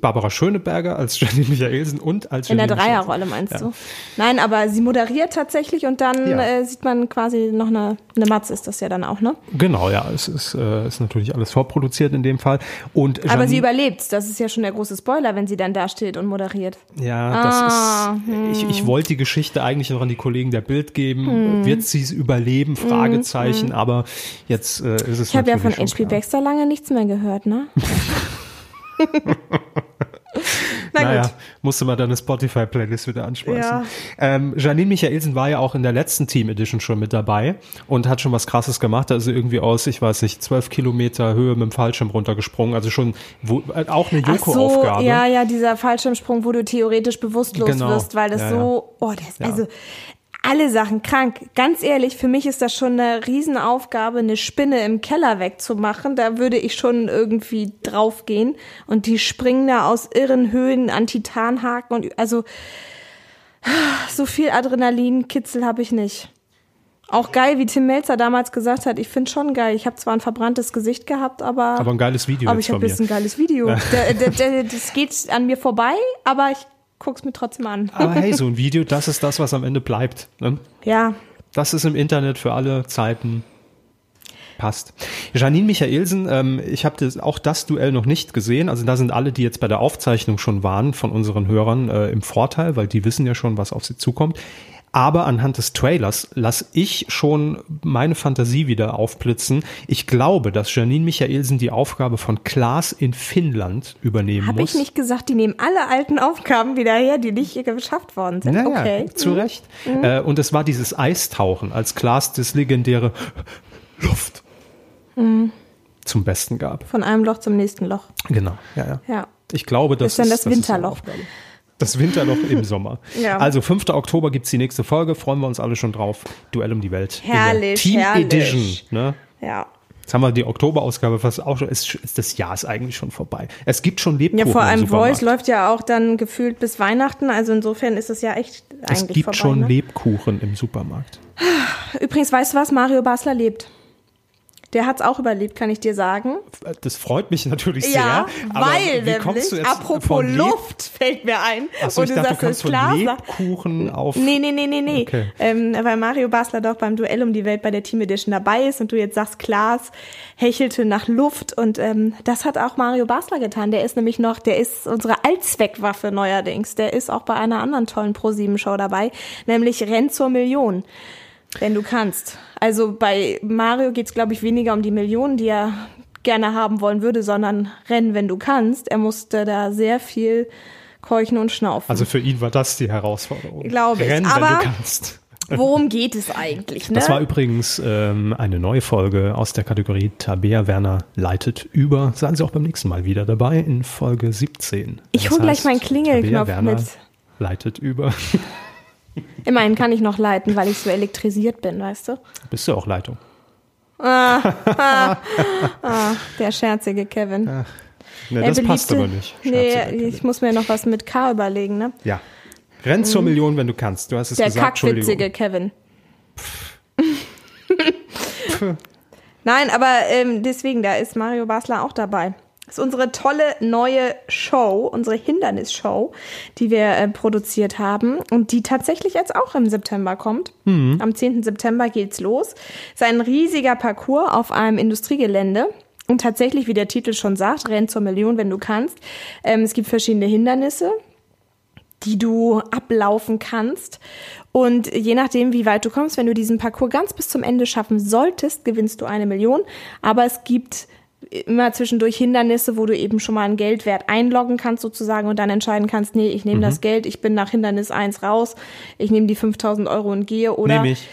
A: Barbara Schöneberger als Janine Michaelsen und als
B: In der
A: Janine.
B: Dreierrolle meinst
A: Ja.
B: du? Nein, aber sie moderiert tatsächlich und dann
A: Ja.
B: äh, sieht man quasi noch eine, eine Matz ist das ja dann auch, ne?
A: Genau, ja, es ist, äh, ist natürlich alles vorproduziert in dem Fall. Und
B: Aber sie
A: Janine-
B: überlebt. Das ist ja schon der große Spoiler, wenn sie dann da steht und moderiert.
A: Ja, das
B: Ah,
A: ist. Ich, ich wollte die Geschichte eigentlich noch an die Kollegen der Bild geben.
B: Hm.
A: Wird sie es überleben? Fragezeichen. Aber jetzt äh, ist es
B: Ich habe ja von HP. Baxter lange nichts mehr gehört, ne? Na
A: naja,
B: gut.
A: musste man dann eine Spotify-Playlist wieder anschmeißen.
B: Ja.
A: Ähm, Janine Michaelsen war ja auch in der letzten Team Edition schon mit dabei und hat schon was Krasses gemacht. Also irgendwie aus, ich weiß nicht, zwölf Kilometer Höhe mit dem Fallschirm runtergesprungen. Also schon wo, äh, auch eine
B: Ach so,
A: Joko-Aufgabe.
B: ja, ja, dieser Fallschirmsprung, wo du theoretisch bewusstlos
A: Genau.
B: wirst, weil das
A: Ja,
B: so, oh, das, also alle Sachen krank. Ganz ehrlich, für mich ist das schon eine Riesenaufgabe, eine Spinne im Keller wegzumachen. Da würde ich schon irgendwie draufgehen. Und die springen da aus irren Höhen an Titanhaken und also so viel Adrenalinkitzel habe ich nicht. Auch geil, wie Tim Melzer damals gesagt hat, ich finde schon geil. Ich habe zwar ein verbranntes Gesicht gehabt, aber
A: Aber ein geiles Video
B: aber ich habe jetzt ein geiles Video. Der, der, der, das geht an mir vorbei, aber ich guck's mir trotzdem an.
A: Aber hey, so ein Video, das ist das, was am Ende bleibt. Ne?
B: Ja,
A: Das ist im Internet für alle Zeiten. Passt. Janine Michaelsen, ähm, ich habe auch das Duell noch nicht gesehen. Also da sind alle, die jetzt bei der Aufzeichnung schon waren, von unseren Hörern äh, im Vorteil, weil die wissen ja schon, was auf sie zukommt. Aber anhand des Trailers lasse ich schon meine Fantasie wieder aufblitzen. Ich glaube, dass Janine Michaelsen die Aufgabe von Klaas in Finnland übernehmen
B: habe
A: muss.
B: ich nicht gesagt, die nehmen alle alten Aufgaben wieder her, die nicht geschafft worden sind.
A: Naja,
B: okay.
A: zu Recht. Äh, und es war dieses Eistauchen, als Klaas das legendäre Luft zum Besten gab.
B: Von einem Loch zum nächsten Loch.
A: Genau, ja, ja.
B: Ja.
A: Ich glaube, das
B: Ist dann das
A: ist, ist seine
B: Winterloch.
A: Aufgabe. Das Winterloch im Sommer.
B: Ja.
A: Also 5. Oktober gibt's die nächste Folge, freuen wir uns alle schon drauf. Duell um die Welt.
B: Herrlich,
A: Team
B: herrlich.
A: Edition. Ne?
B: Ja.
A: Jetzt haben wir die Oktoberausgabe fast auch schon. Ist, ist das Jahr ist eigentlich schon vorbei. Es gibt schon
B: Ja,
A: Lebkuchen
B: vor allem. Voice läuft ja auch dann gefühlt bis Weihnachten. Also insofern ist es ja echt
A: Es
B: eigentlich
A: gibt
B: vorbei.
A: schon
B: ne?
A: Lebkuchen im Supermarkt.
B: Übrigens, weißt du was? Mario Basler lebt. Der hat's auch überlebt, kann ich dir sagen.
A: Das freut mich natürlich sehr.
B: Ja,
A: aber
B: weil
A: wie kommst du
B: nämlich,
A: jetzt
B: apropos Luft, fällt mir ein.
A: Achso,
B: Und
A: ich dachte, du
B: sagst,
A: kannst
B: ist
A: von
B: klar,
A: Lebkuchen auf.
B: Nee, nee, nee, nee, nee.
A: Okay.
B: Ähm, weil Mario Basler doch beim Duell um die Welt bei der Team Edition dabei ist und du jetzt sagst, Klaas hechelte nach Luft und ähm, das hat auch Mario Basler getan. Der ist nämlich noch, der ist unsere Allzweckwaffe neuerdings. Der ist auch bei einer anderen tollen Pro-7-Show dabei, nämlich Renn zur Million. Wenn du kannst. Also bei Mario geht's, glaube ich, weniger um die Millionen, die er gerne haben wollen würde, sondern rennen, wenn du kannst. Er musste da sehr viel keuchen und schnaufen.
A: Also für ihn war das die Herausforderung.
B: Glaube ich.
A: Renn, wenn
B: Aber-
A: du kannst.
B: Worum geht es eigentlich? Ne?
A: Das war übrigens ähm, eine neue Folge aus der Kategorie Tabea Werner leitet über. Seien Sie auch beim nächsten Mal wieder dabei in Folge 17.
B: Ich
A: Das
B: hol gleich meinen Klingelknopf
A: Tabea Werner
B: mit.
A: leitet über.
B: Immerhin kann ich noch leiten, weil ich so elektrisiert bin, weißt du?
A: Bist du auch Leitung?
B: Der scherzige Kevin.
A: Ne,
B: Er
A: das passt
B: beliebte-
A: aber nicht.
B: Nee, ich muss mir noch was mit K überlegen, ne?
A: Ja. Renn zur Million, wenn du kannst. Du hast es
B: Der
A: gesagt,
B: kackwitzige
A: Entschuldigung.
B: Kevin. Nein, aber ähm, deswegen, da ist Mario Basler auch dabei. Das ist unsere tolle neue Show, unsere Hindernisshow, die wir äh, produziert haben und die tatsächlich jetzt auch im September kommt. Am 10. September geht's los. Es ist ein riesiger Parcours auf einem Industriegelände. Und tatsächlich, wie der Titel schon sagt, renn zur Million, wenn du kannst. Ähm, es gibt verschiedene Hindernisse die du ablaufen kannst. Und je nachdem, wie weit du kommst, wenn du diesen Parcours ganz bis zum Ende schaffen solltest, gewinnst du eine Million. Aber es gibt immer zwischendurch Hindernisse, wo du eben schon mal einen Geldwert einloggen kannst sozusagen und dann entscheiden kannst, nee, ich nehme
A: Mhm.
B: das Geld, ich bin nach Hindernis 1 raus, ich nehme die 5000 Euro und gehe oder
A: ich.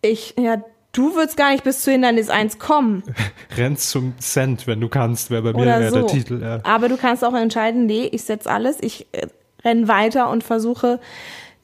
B: ich, ja, du würdest gar nicht bis zu Hindernis 1 kommen.
A: Renn zum Cent, wenn du kannst, wäre bei mir wär
B: so.
A: der Titel. Ja.
B: Aber du kannst auch entscheiden, nee, ich setze alles, ich äh, renn weiter und versuche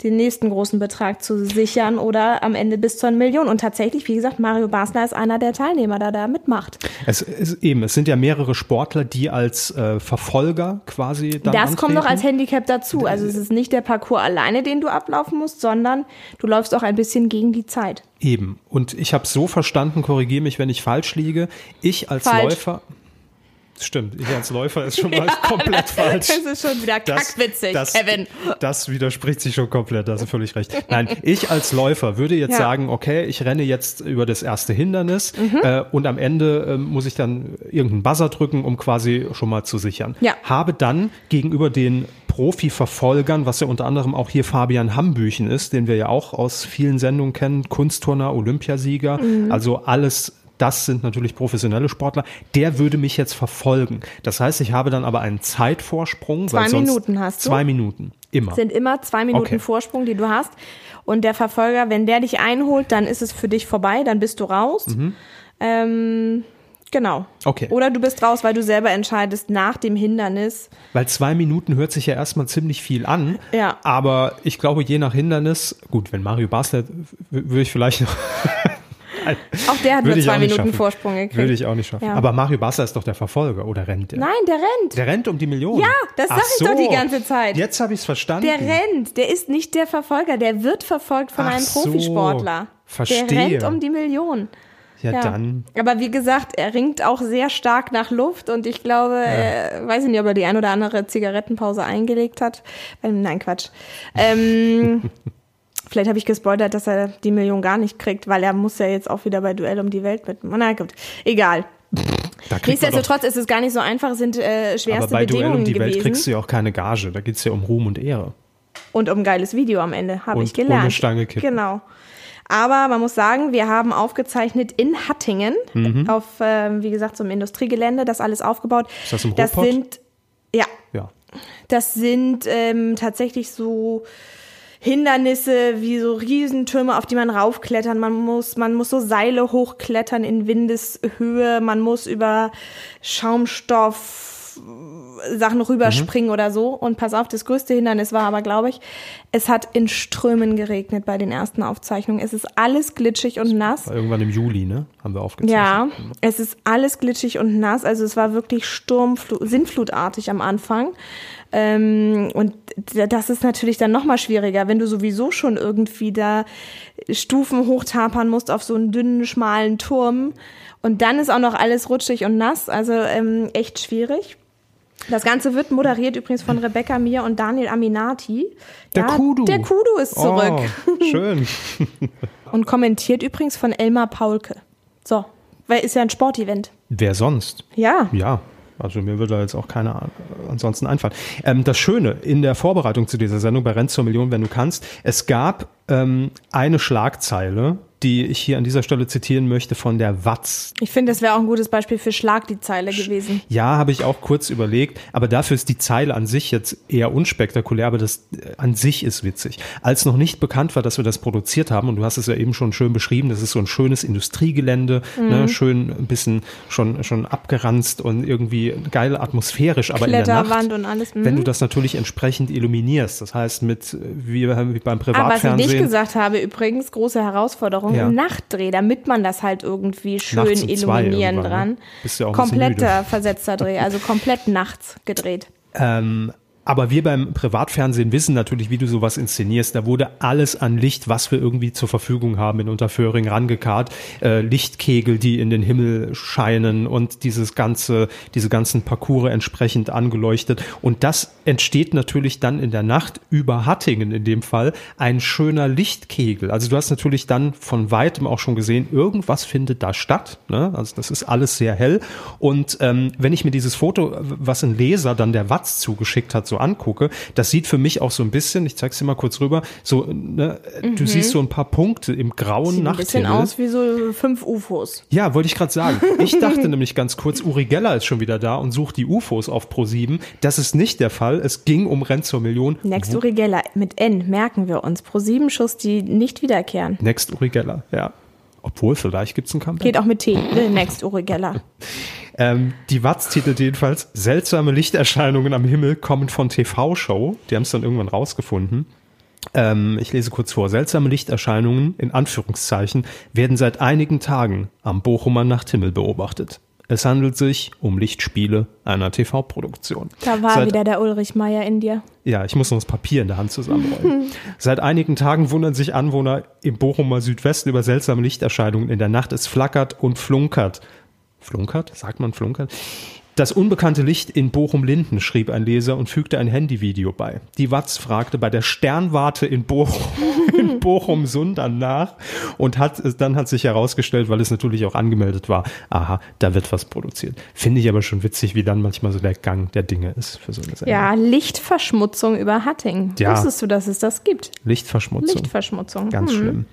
B: den nächsten großen Betrag zu sichern oder am Ende bis zu einer Million. Und tatsächlich, wie gesagt, Mario Basler ist einer der Teilnehmer, der da mitmacht.
A: Es ist eben, es sind ja mehrere Sportler, die als äh, Verfolger quasi dann
B: das kommt noch als
A: antreten.
B: Handicap dazu. Also es ist nicht der Parcours alleine, den du ablaufen musst, sondern du läufst auch ein bisschen gegen die Zeit.
A: Eben. Und ich habe so verstanden, korrigiere mich, wenn ich falsch liege. Ich als
B: Falsch.
A: Läufer. Stimmt, ich als Läufer ist schon mal komplett falsch.
B: Das ist schon wieder kackwitzig,
A: das,
B: Kevin.
A: Das widerspricht sich schon komplett, da hast du völlig recht. Nein, ich als Läufer würde jetzt
B: Ja.
A: sagen, okay, ich renne jetzt über das erste Hindernis
B: Mhm.
A: äh, und am Ende äh, muss ich dann irgendeinen Buzzer drücken, um quasi schon mal zu sichern.
B: Ja.
A: Habe dann gegenüber den Profi-Verfolgern, was ja unter anderem auch hier Fabian Hambüchen ist, den wir ja auch aus vielen Sendungen kennen, Kunstturner, Olympiasieger,
B: Mhm.
A: also alles das sind natürlich professionelle Sportler. Der würde mich jetzt verfolgen. Das heißt, ich habe dann aber einen Zeitvorsprung.
B: Zwei Minuten hast du?
A: Zwei Minuten. Immer.
B: sind immer zwei Minuten
A: Okay.
B: Vorsprung, die du hast. Und der Verfolger, wenn der dich einholt, dann ist es für dich vorbei, dann bist du raus. Ähm, genau.
A: Mhm. Okay.
B: Oder du bist raus, weil du selber entscheidest nach dem Hindernis.
A: Weil zwei Minuten hört sich ja erstmal ziemlich viel an.
B: Ja.
A: Aber ich glaube, je nach Hindernis, gut, wenn Mario Basler, würde ich vielleicht noch.
B: Auch der hat
A: Würde
B: nur zwei Minuten
A: schaffen.
B: Vorsprung gekriegt.
A: Würde ich auch nicht schaffen.
B: Ja.
A: Aber Mario Basler ist doch der Verfolger, oder rennt der?
B: Nein, der rennt.
A: Der rennt um die Millionen.
B: Ja, das sag
A: Ach
B: ich doch die ganze Zeit.
A: Jetzt habe ich es verstanden.
B: Der rennt. Der ist nicht der Verfolger. Der wird verfolgt von
A: Ach
B: einem
A: so.
B: Profisportler.
A: Verstehe.
B: Der rennt um die Million.
A: ja, dann.
B: Aber wie gesagt, er ringt auch sehr stark nach Luft und ich glaube, äh, weiß ich nicht, ob er die ein oder andere Zigarettenpause eingelegt hat. Ähm, nein, Quatsch. Ähm, vielleicht habe ich gespoilert, dass er die Million gar nicht kriegt, weil er muss ja jetzt auch wieder bei Duell um die Welt mit. Na gut, egal. Nichtsdestotrotz ist es gar nicht so einfach, es sind äh, schwerste
A: aber bei Duell
B: Bedingungen
A: um die Welt
B: gewesen.
A: kriegst du ja auch keine Gage. Da geht's ja um Ruhm und Ehre.
B: Und um ein geiles Video am Ende, habe ich gelernt.
A: ohne Stange kippen.
B: Genau. Aber man muss sagen, wir haben aufgezeichnet in Hattingen,
A: Mhm.
B: auf, ähm, wie gesagt, so einem Industriegelände, das alles aufgebaut.
A: Ist das im
B: Das
A: Ruhrpott?
B: sind, ja,
A: Ja.
B: das sind ähm, tatsächlich so Hindernisse wie so Riesentürme, auf die man raufklettern. Man muss, man muss so Seile hochklettern in Windeshöhe. Man muss über Schaumstoff Sachen rüberspringen oder so. Und pass auf, das größte Hindernis war aber, glaube ich, es hat in Strömen geregnet bei den ersten Aufzeichnungen. Es ist alles glitschig und nass.
A: Irgendwann im Juli, ne? Haben wir aufgezeichnet.
B: Ja, es ist alles glitschig und nass. Also es war wirklich Sturmflut, Sintflutartig am Anfang. Ähm, und das ist natürlich dann nochmal schwieriger, wenn du sowieso schon irgendwie da Stufen hochtapern musst auf so einen dünnen, schmalen Turm. Und dann ist auch noch alles rutschig und nass. Also ähm, echt schwierig. Das Ganze wird moderiert übrigens von Rebecca Mir und Daniel Aminati.
A: Der Kudu.
B: Der Kudu ist zurück.
A: Oh, schön.
B: Und kommentiert übrigens von Elmar Paulke. So, weil ist ja ein Sportevent.
A: Wer sonst?
B: Ja.
A: Ja, also mir würde da jetzt auch keiner ansonsten einfallen. Ähm, das Schöne in der Vorbereitung zu dieser Sendung bei Renn zur Million, wenn du kannst, es gab ähm, eine Schlagzeile, die ich hier an dieser Stelle zitieren möchte von der Watz.
B: Ich finde, das wäre auch ein gutes Beispiel für Schlag die Zeile gewesen.
A: Ja, habe ich auch kurz überlegt, aber dafür ist die Zeile an sich jetzt eher unspektakulär, aber das äh, an sich ist witzig. Als noch nicht bekannt war, dass wir das produziert haben, und du hast es ja eben schon schön beschrieben, das ist so ein schönes Industriegelände,
B: Mhm.
A: ne, schön ein bisschen schon, schon abgeranzt und irgendwie geil atmosphärisch, aber in der Nacht.
B: Und alles. Mhm.
A: Wenn du das natürlich entsprechend illuminierst, das heißt mit, äh, wie, beim
B: Ah, was ich
A: Privatfernsehen.
B: nicht gesagt habe, übrigens, große Herausforderung,
A: Ja.
B: im Nachtdreh, damit man das halt irgendwie schön
A: Nachts um
B: illuminieren
A: irgendwann,
B: dran.
A: ne? Ja müde.
B: versetzter Dreh, also komplett nachts gedreht.
A: Ähm, aber wir beim Privatfernsehen wissen natürlich, wie du sowas inszenierst. Da wurde alles an Licht, was wir irgendwie zur Verfügung haben in Unterföhring rangekarrt. Äh, Lichtkegel, die in den Himmel scheinen und dieses ganze, diese ganzen Parcours entsprechend angeleuchtet. Und das entsteht natürlich dann in der Nacht über Hattingen in dem Fall ein schöner Lichtkegel. Also du hast natürlich dann von weitem auch schon gesehen, irgendwas findet da statt. Ne? Also das ist alles sehr hell. Und ähm, wenn ich mir dieses Foto, was ein Leser dann der Watz zugeschickt hat, so angucke, das sieht für mich auch so ein bisschen, ich zeig's dir mal kurz rüber, so, ne, du siehst so ein paar Punkte im grauen
B: Mhm. Sieht ein bisschen
A: Nachthimmel.
B: aus wie so fünf UFOs.
A: Ja, wollte ich gerade sagen. Ich dachte nämlich ganz kurz, Uri Geller ist schon wieder da und sucht die UFOs auf Pro7. Das ist nicht der Fall. Es ging um Renn zur Million.
B: Next Uri Geller mit N, merken wir uns. Pro 7 Schuss, die nicht wiederkehren.
A: Next Uri Geller, ja. Obwohl, vielleicht gibt's einen Comeback.
B: Geht auch mit T. The Next Uri Geller.
A: Ähm, die Watz titelt jedenfalls, seltsame Lichterscheinungen am Himmel kommen von TV-Show. Die haben es dann irgendwann rausgefunden. Ähm, ich lese kurz vor. Seltsame Lichterscheinungen, in Anführungszeichen, werden seit einigen Tagen am Bochumer Nachthimmel beobachtet. Es handelt sich um Lichtspiele einer TV-Produktion.
B: Da war
A: Seit-
B: wieder der Ulrich Meier in dir.
A: Ja, ich muss noch das Papier in der Hand zusammenrollen. Seit einigen Tagen wundern sich Anwohner im Bochumer Südwesten über seltsame Lichterscheinungen in der Nacht. Es flackert und flunkert. Flunkert? Sagt man flunkert? Das unbekannte Licht in Bochum-Linden, schrieb ein Leser und fügte ein Handyvideo bei. Die Watz fragte bei der Sternwarte in Bochum, in Bochum-Sundern nach und hat, dann hat sich herausgestellt, weil es natürlich auch angemeldet war, aha, da wird was produziert. Finde ich aber schon witzig, wie dann manchmal so der Gang der Dinge ist für so eine Sendung.
B: Ja, Lichtverschmutzung über Hatting.
A: Ja.
B: Wusstest du, dass es das gibt?
A: Lichtverschmutzung.
B: Lichtverschmutzung.
A: Ganz
B: Hm.
A: schlimm.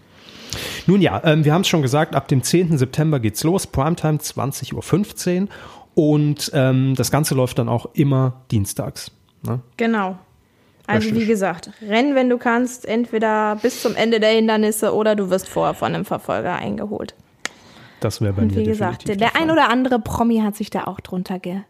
A: Nun ja, ähm, wir haben es schon gesagt, ab dem 10. September geht's los, Primetime 20.15 Uhr und ähm, das Ganze läuft dann auch immer dienstags. Ne?
B: Genau. Also
A: Richtig.
B: wie gesagt, renn, wenn du kannst, entweder bis zum Ende der Hindernisse oder du wirst vorher von einem Verfolger eingeholt.
A: Das wäre bei
B: Und
A: mir
B: wie gesagt, der
A: Fall.
B: ein oder andere Promi hat sich da auch drunter ge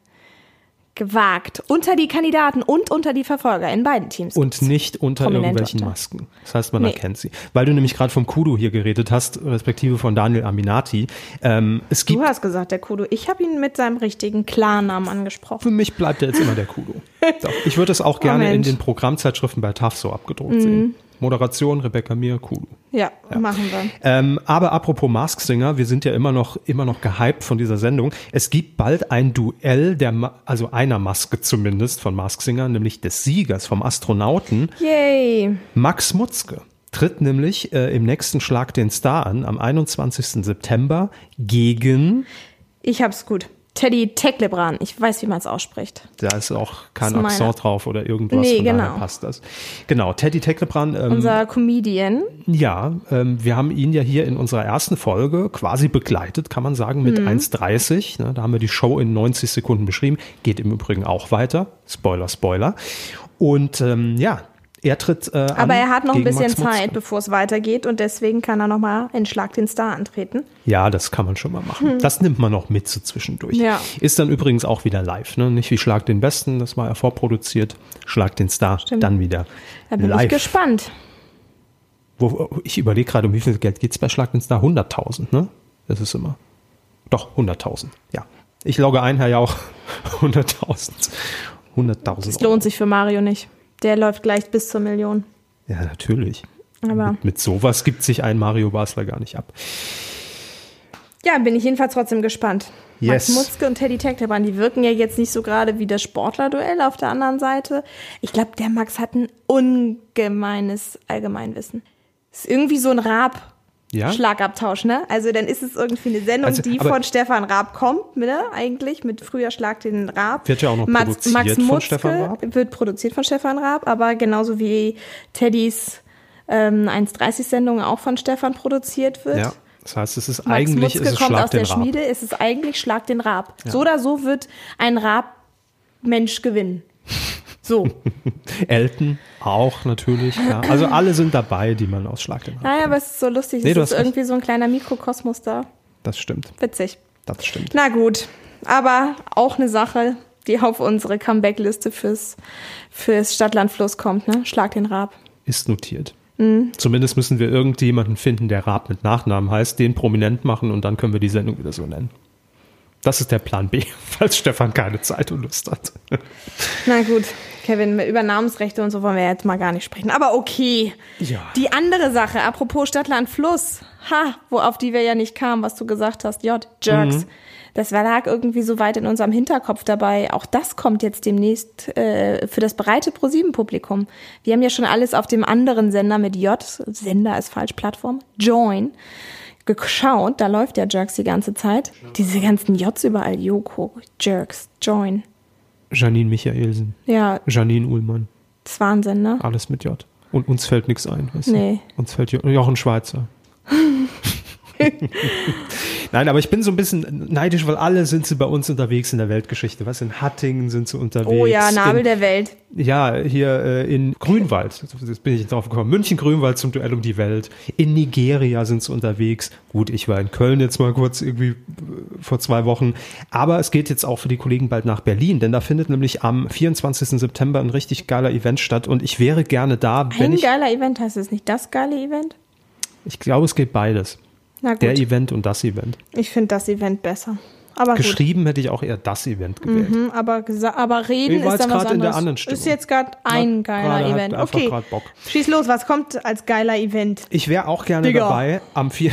B: gewagt. Unter die Kandidaten und unter die Verfolger in beiden Teams.
A: Und nicht unter irgendwelchen
B: unter.
A: Masken. Das heißt, man
B: Nee.
A: erkennt sie. Weil du nämlich gerade vom Kudo hier geredet hast, respektive von Daniel Aminati. Ähm, es gibt
B: du hast gesagt, der Kudo. Ich habe ihn mit seinem richtigen Klarnamen angesprochen.
A: Für mich bleibt er jetzt immer der Kudo. So, ich würde es auch gerne in
B: Mensch.
A: den Programmzeitschriften bei TAF so abgedruckt sehen. Moderation, Rebecca Mir, Kudo.
B: Ja, machen wir.
A: Ähm, aber apropos Mask Singer, wir sind ja immer noch, immer noch gehypt von dieser Sendung. Es gibt bald ein Duell der, Ma also einer Maske zumindest von Mask Singer, nämlich des Siegers vom Astronauten
B: Yay.
A: Max Mutzke. Tritt nämlich äh, im nächsten Schlag den Star an, am 21. September gegen,
B: Ich hab's gut. Teddy Teklebran. Ich weiß, wie man es ausspricht.
A: da ist auch kein
B: ist
A: Akzent drauf oder irgendwas,
B: Nee, genau.
A: passt das. Genau, Teddy Teklebran, ähm,
B: Unser Comedian.
A: Ja, ähm, wir haben ihn ja hier in unserer ersten Folge quasi begleitet, kann man sagen, mit 1,30. Ne, da haben wir die Show in 90 Sekunden beschrieben. Geht im Übrigen auch weiter. Spoiler, Spoiler. Und ähm, ja, er tritt äh,
B: Aber er hat noch ein bisschen. Zeit, bevor es weitergeht und deswegen kann er nochmal in Schlag den Star antreten.
A: Ja, das kann man schon mal machen. Das nimmt man noch mit so zwischendurch.
B: Hm. Ja.
A: Ist dann übrigens auch wieder live. Ne? Nicht wie Schlag den Besten, das war ja vorproduziert. Schlag den Star,
B: Stimmt.
A: dann wieder
B: Da bin ich
A: live.
B: gespannt.
A: Wo, ich überlege gerade, um wie viel Geld geht's bei Schlag den Star? 100.000, ne? Das ist immer. Doch, 100.000, ja. Ich logge ein, Herr Jauch. 100.000. 100.000.
B: Es lohnt sich für Mario nicht. Der läuft gleich bis zur Million.
A: Ja, natürlich.
B: Aber
A: Mit, mit sowas gibt sich ein Mario Basler gar nicht ab.
B: ja, bin ich jedenfalls trotzdem gespannt.
A: Yes.
B: Max Mutzke und Teddy Teklebran, die wirken ja jetzt nicht so gerade wie das Sportlerduell auf der anderen Seite. Ich glaube, der Max hat ein ungemeines Allgemeinwissen. Ist irgendwie so ein Raab.
A: Ja?
B: Schlagabtausch, ne? Also dann ist es irgendwie eine Sendung,
A: Also,
B: die von Stefan Raab kommt, ne? Eigentlich mit früher Schlag den Raab.
A: Wird ja auch noch produziert von Stefan Raab.
B: Wird produziert von Stefan Raab, aber genauso wie Teddys ähm, 1.30-Sendung auch von Stefan produziert wird.
A: Ja. Das heißt, es ist
B: Max
A: eigentlich
B: Mutzke
A: ist es
B: kommt
A: Schlag
B: aus der
A: Raab.
B: Schmiede, es ist eigentlich Schlag den Raab. So oder so wird ein Raab-Mensch gewinnen. So.
A: Elton auch natürlich. Ja. Also alle sind dabei, die man aus Schlag den Raab.
B: naja, aber es ist so lustig.
A: Nee,
B: es ist
A: recht.
B: irgendwie so ein kleiner Mikrokosmos da.
A: Das stimmt.
B: Witzig.
A: Das stimmt.
B: Na gut, aber auch eine Sache, die auf unsere Comeback-Liste fürs, fürs Stadtlandfluss kommt, ne? Schlag den Raab.
A: Ist notiert.
B: Mhm.
A: Zumindest müssen wir irgendjemanden finden, der Raab mit Nachnamen heißt, den prominent machen und dann können wir die Sendung wieder so nennen. Das ist der Plan B, falls Stefan keine Zeit und Lust hat.
B: Na gut, Kevin, über Namensrechte und so wollen wir jetzt mal gar nicht sprechen. Aber okay.
A: Ja.
B: Die andere Sache, apropos Stadtland Fluss, ha, wo auf die wir ja nicht kamen, was du gesagt hast, J, Jerks. Das war lag irgendwie so weit in unserem Hinterkopf dabei. Auch das kommt jetzt demnächst äh, für das breite ProSieben-Publikum. Wir haben ja schon alles auf dem anderen Sender mit J, Sender ist falsch, Plattform, Join, geschaut. Da läuft ja Jerks die ganze Zeit. Diese ganzen Js überall, Joko, Jerks, Join.
A: Janine Michaelsen,
B: Ja,
A: Janine Ullmann,
B: das ist Wahnsinn, ne?
A: alles mit J. Und uns fällt nichts ein. Weißt du?
B: Nee.
A: Uns fällt Jo- Jochen Schweizer. Nein, aber ich bin so ein bisschen neidisch, weil alle sind sie bei uns unterwegs in der Weltgeschichte. Was in Hattingen sind sie unterwegs.
B: Oh ja, Nabel
A: in,
B: der Welt.
A: Ja, hier äh, in Grünwald, jetzt bin ich drauf gekommen, München-Grünwald zum Duell um die Welt. In Nigeria sind sie unterwegs. Gut, ich war in Köln jetzt mal kurz irgendwie äh, vor zwei Wochen. Aber es geht jetzt auch für die Kollegen bald nach Berlin, denn da findet nämlich am 24. September ein richtig geiler Event statt und ich wäre gerne da, wenn
B: Ein
A: ich,
B: geiler Event heißt es nicht. Das geile Event?
A: ich glaube, es geht beides. Der
B: gut,
A: Event und das Event.
B: ich finde das Event besser. Aber gut.
A: Geschrieben hätte ich auch eher das Event gewählt.
B: Mhm, aber, aber reden
A: Ich war
B: ist dann was
A: gerade in der
B: anderes. Ist jetzt gerade ein geiler Event. Okay,
A: Bock.
B: schieß los. Was kommt als geiler Event?
A: Ich wäre auch gerne
B: Digga.
A: dabei am 4.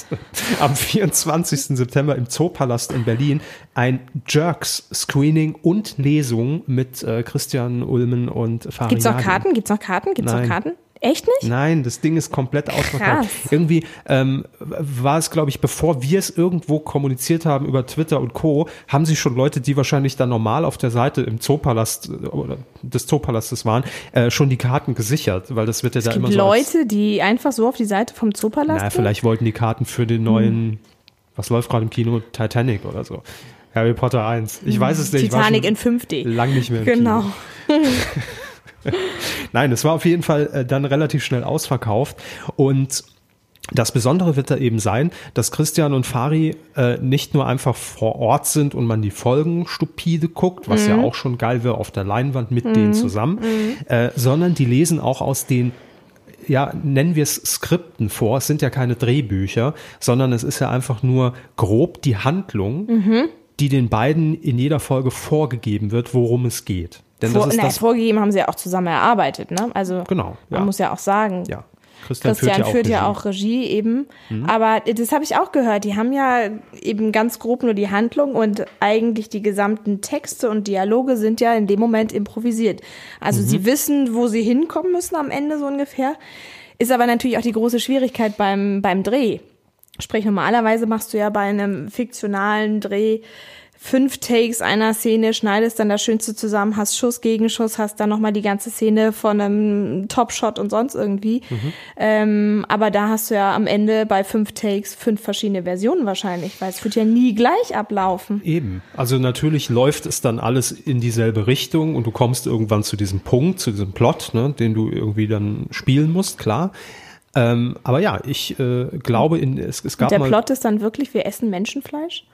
A: am 24. September im Zoopalast in Berlin ein Jerks-Screening und Lesung mit äh, Christian Ulmen und Farid.
B: Gibt's noch Karten? Gibt's noch Karten? Gibt's
A: Nein.
B: noch Karten? Echt nicht?
A: Nein, das Ding ist komplett ausverkauft. Irgendwie ähm, war es, glaube ich, bevor wir es irgendwo kommuniziert haben über Twitter und Co., haben sich schon Leute, die wahrscheinlich dann normal auf der Seite im Zoopalast äh, oder des Zoopalastes waren, äh, schon die Karten gesichert, weil das wird ja da
B: Es
A: immer
B: gibt
A: so. als-
B: Leute, die einfach so auf die Seite vom Zoopalast
A: na,
B: gehen?
A: vielleicht wollten die Karten für den neuen, was läuft gerade im Kino, Titanic oder so. Harry Potter 1. Ich weiß es nicht.
B: Titanic in 5D.
A: Lang nicht mehr im
B: Genau.
A: Nein, es war auf jeden Fall äh, dann relativ schnell ausverkauft und das Besondere wird da eben sein, dass Christian und Fari äh, nicht nur einfach vor Ort sind und man die Folgen stupide guckt, was ja auch schon geil wäre auf der Leinwand mit denen zusammen, äh, sondern die lesen auch aus den ja, nennen wir es Skripten vor. Es sind ja keine Drehbücher, sondern es ist ja einfach nur grob die Handlung, die den beiden in jeder Folge vorgegeben wird, worum es geht. Denn
B: Vor,
A: das ist
B: na,
A: das.
B: vorgegeben haben sie ja auch zusammen erarbeitet, ne? Also
A: Genau,
B: man
A: ja.
B: muss ja auch sagen,
A: Ja. Christian,
B: Christian führt ja
A: Regie. Mhm.
B: auch Regie eben. Aber das habe ich auch gehört. Die haben ja eben ganz grob nur die Handlung und eigentlich die gesamten Texte und Dialoge sind ja in dem Moment improvisiert. Also
A: Mhm.
B: sie wissen, wo sie hinkommen müssen am Ende so ungefähr. Ist aber natürlich auch die große Schwierigkeit beim, beim Dreh. Sprich, normalerweise machst du ja bei einem fiktionalen Dreh fünf Takes einer Szene, schneidest dann das Schönste zusammen, hast Schuss, Gegenschuss, hast dann nochmal die ganze Szene von einem Top-Shot und sonst irgendwie. Ähm, aber da hast du ja am Ende bei fünf Takes fünf verschiedene Versionen wahrscheinlich, weil es wird ja nie gleich ablaufen.
A: Eben. Also natürlich läuft es dann alles in dieselbe Richtung und du kommst irgendwann zu diesem Punkt, zu diesem Plot, ne, den du irgendwie dann spielen musst, klar. Ähm, aber ja, ich äh, glaube, in, es, es gab
B: Der
A: mal.
B: Plot ist dann wirklich, wir essen Menschenfleisch?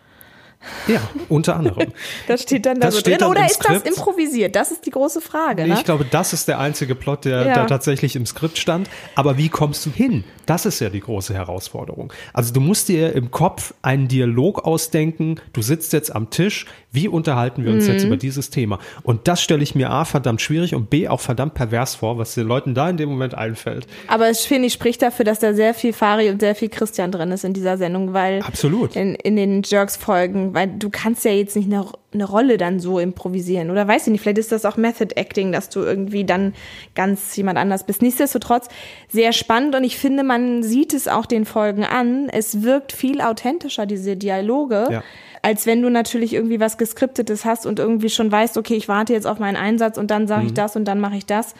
A: Ja, unter anderem.
B: Das steht dann da
A: Das
B: so drin. Oder ist das
A: Skript.
B: improvisiert? Das ist die große Frage. Ne?
A: Ich glaube, das ist der einzige Plot, der,
B: Ja.
A: der tatsächlich im Skript stand. Aber wie kommst du hin? Das ist ja die große Herausforderung. Also du musst dir im Kopf einen Dialog ausdenken. Du sitzt jetzt am Tisch. Wie unterhalten wir uns
B: Mhm.
A: jetzt über dieses Thema? Und das stelle ich mir A verdammt schwierig und B auch verdammt pervers vor, was den Leuten da in dem Moment einfällt.
B: Aber ich finde, ich spricht dafür, dass da sehr viel Fari und sehr viel Christian drin ist in dieser Sendung, weil
A: Absolut.
B: in, in den Jerks-Folgen, weil du kannst ja jetzt nicht eine, eine Rolle dann so improvisieren. Oder weiß ich nicht, vielleicht ist das auch Method Acting, dass du irgendwie dann ganz jemand anders bist. Nichtsdestotrotz sehr spannend und ich finde, man sieht es auch den Folgen an. Es wirkt viel authentischer, diese Dialoge.
A: Ja.
B: Als wenn du natürlich irgendwie was Geskriptetes hast und irgendwie schon weißt, okay, ich warte jetzt auf meinen Einsatz und dann sage ich das und dann mache ich das.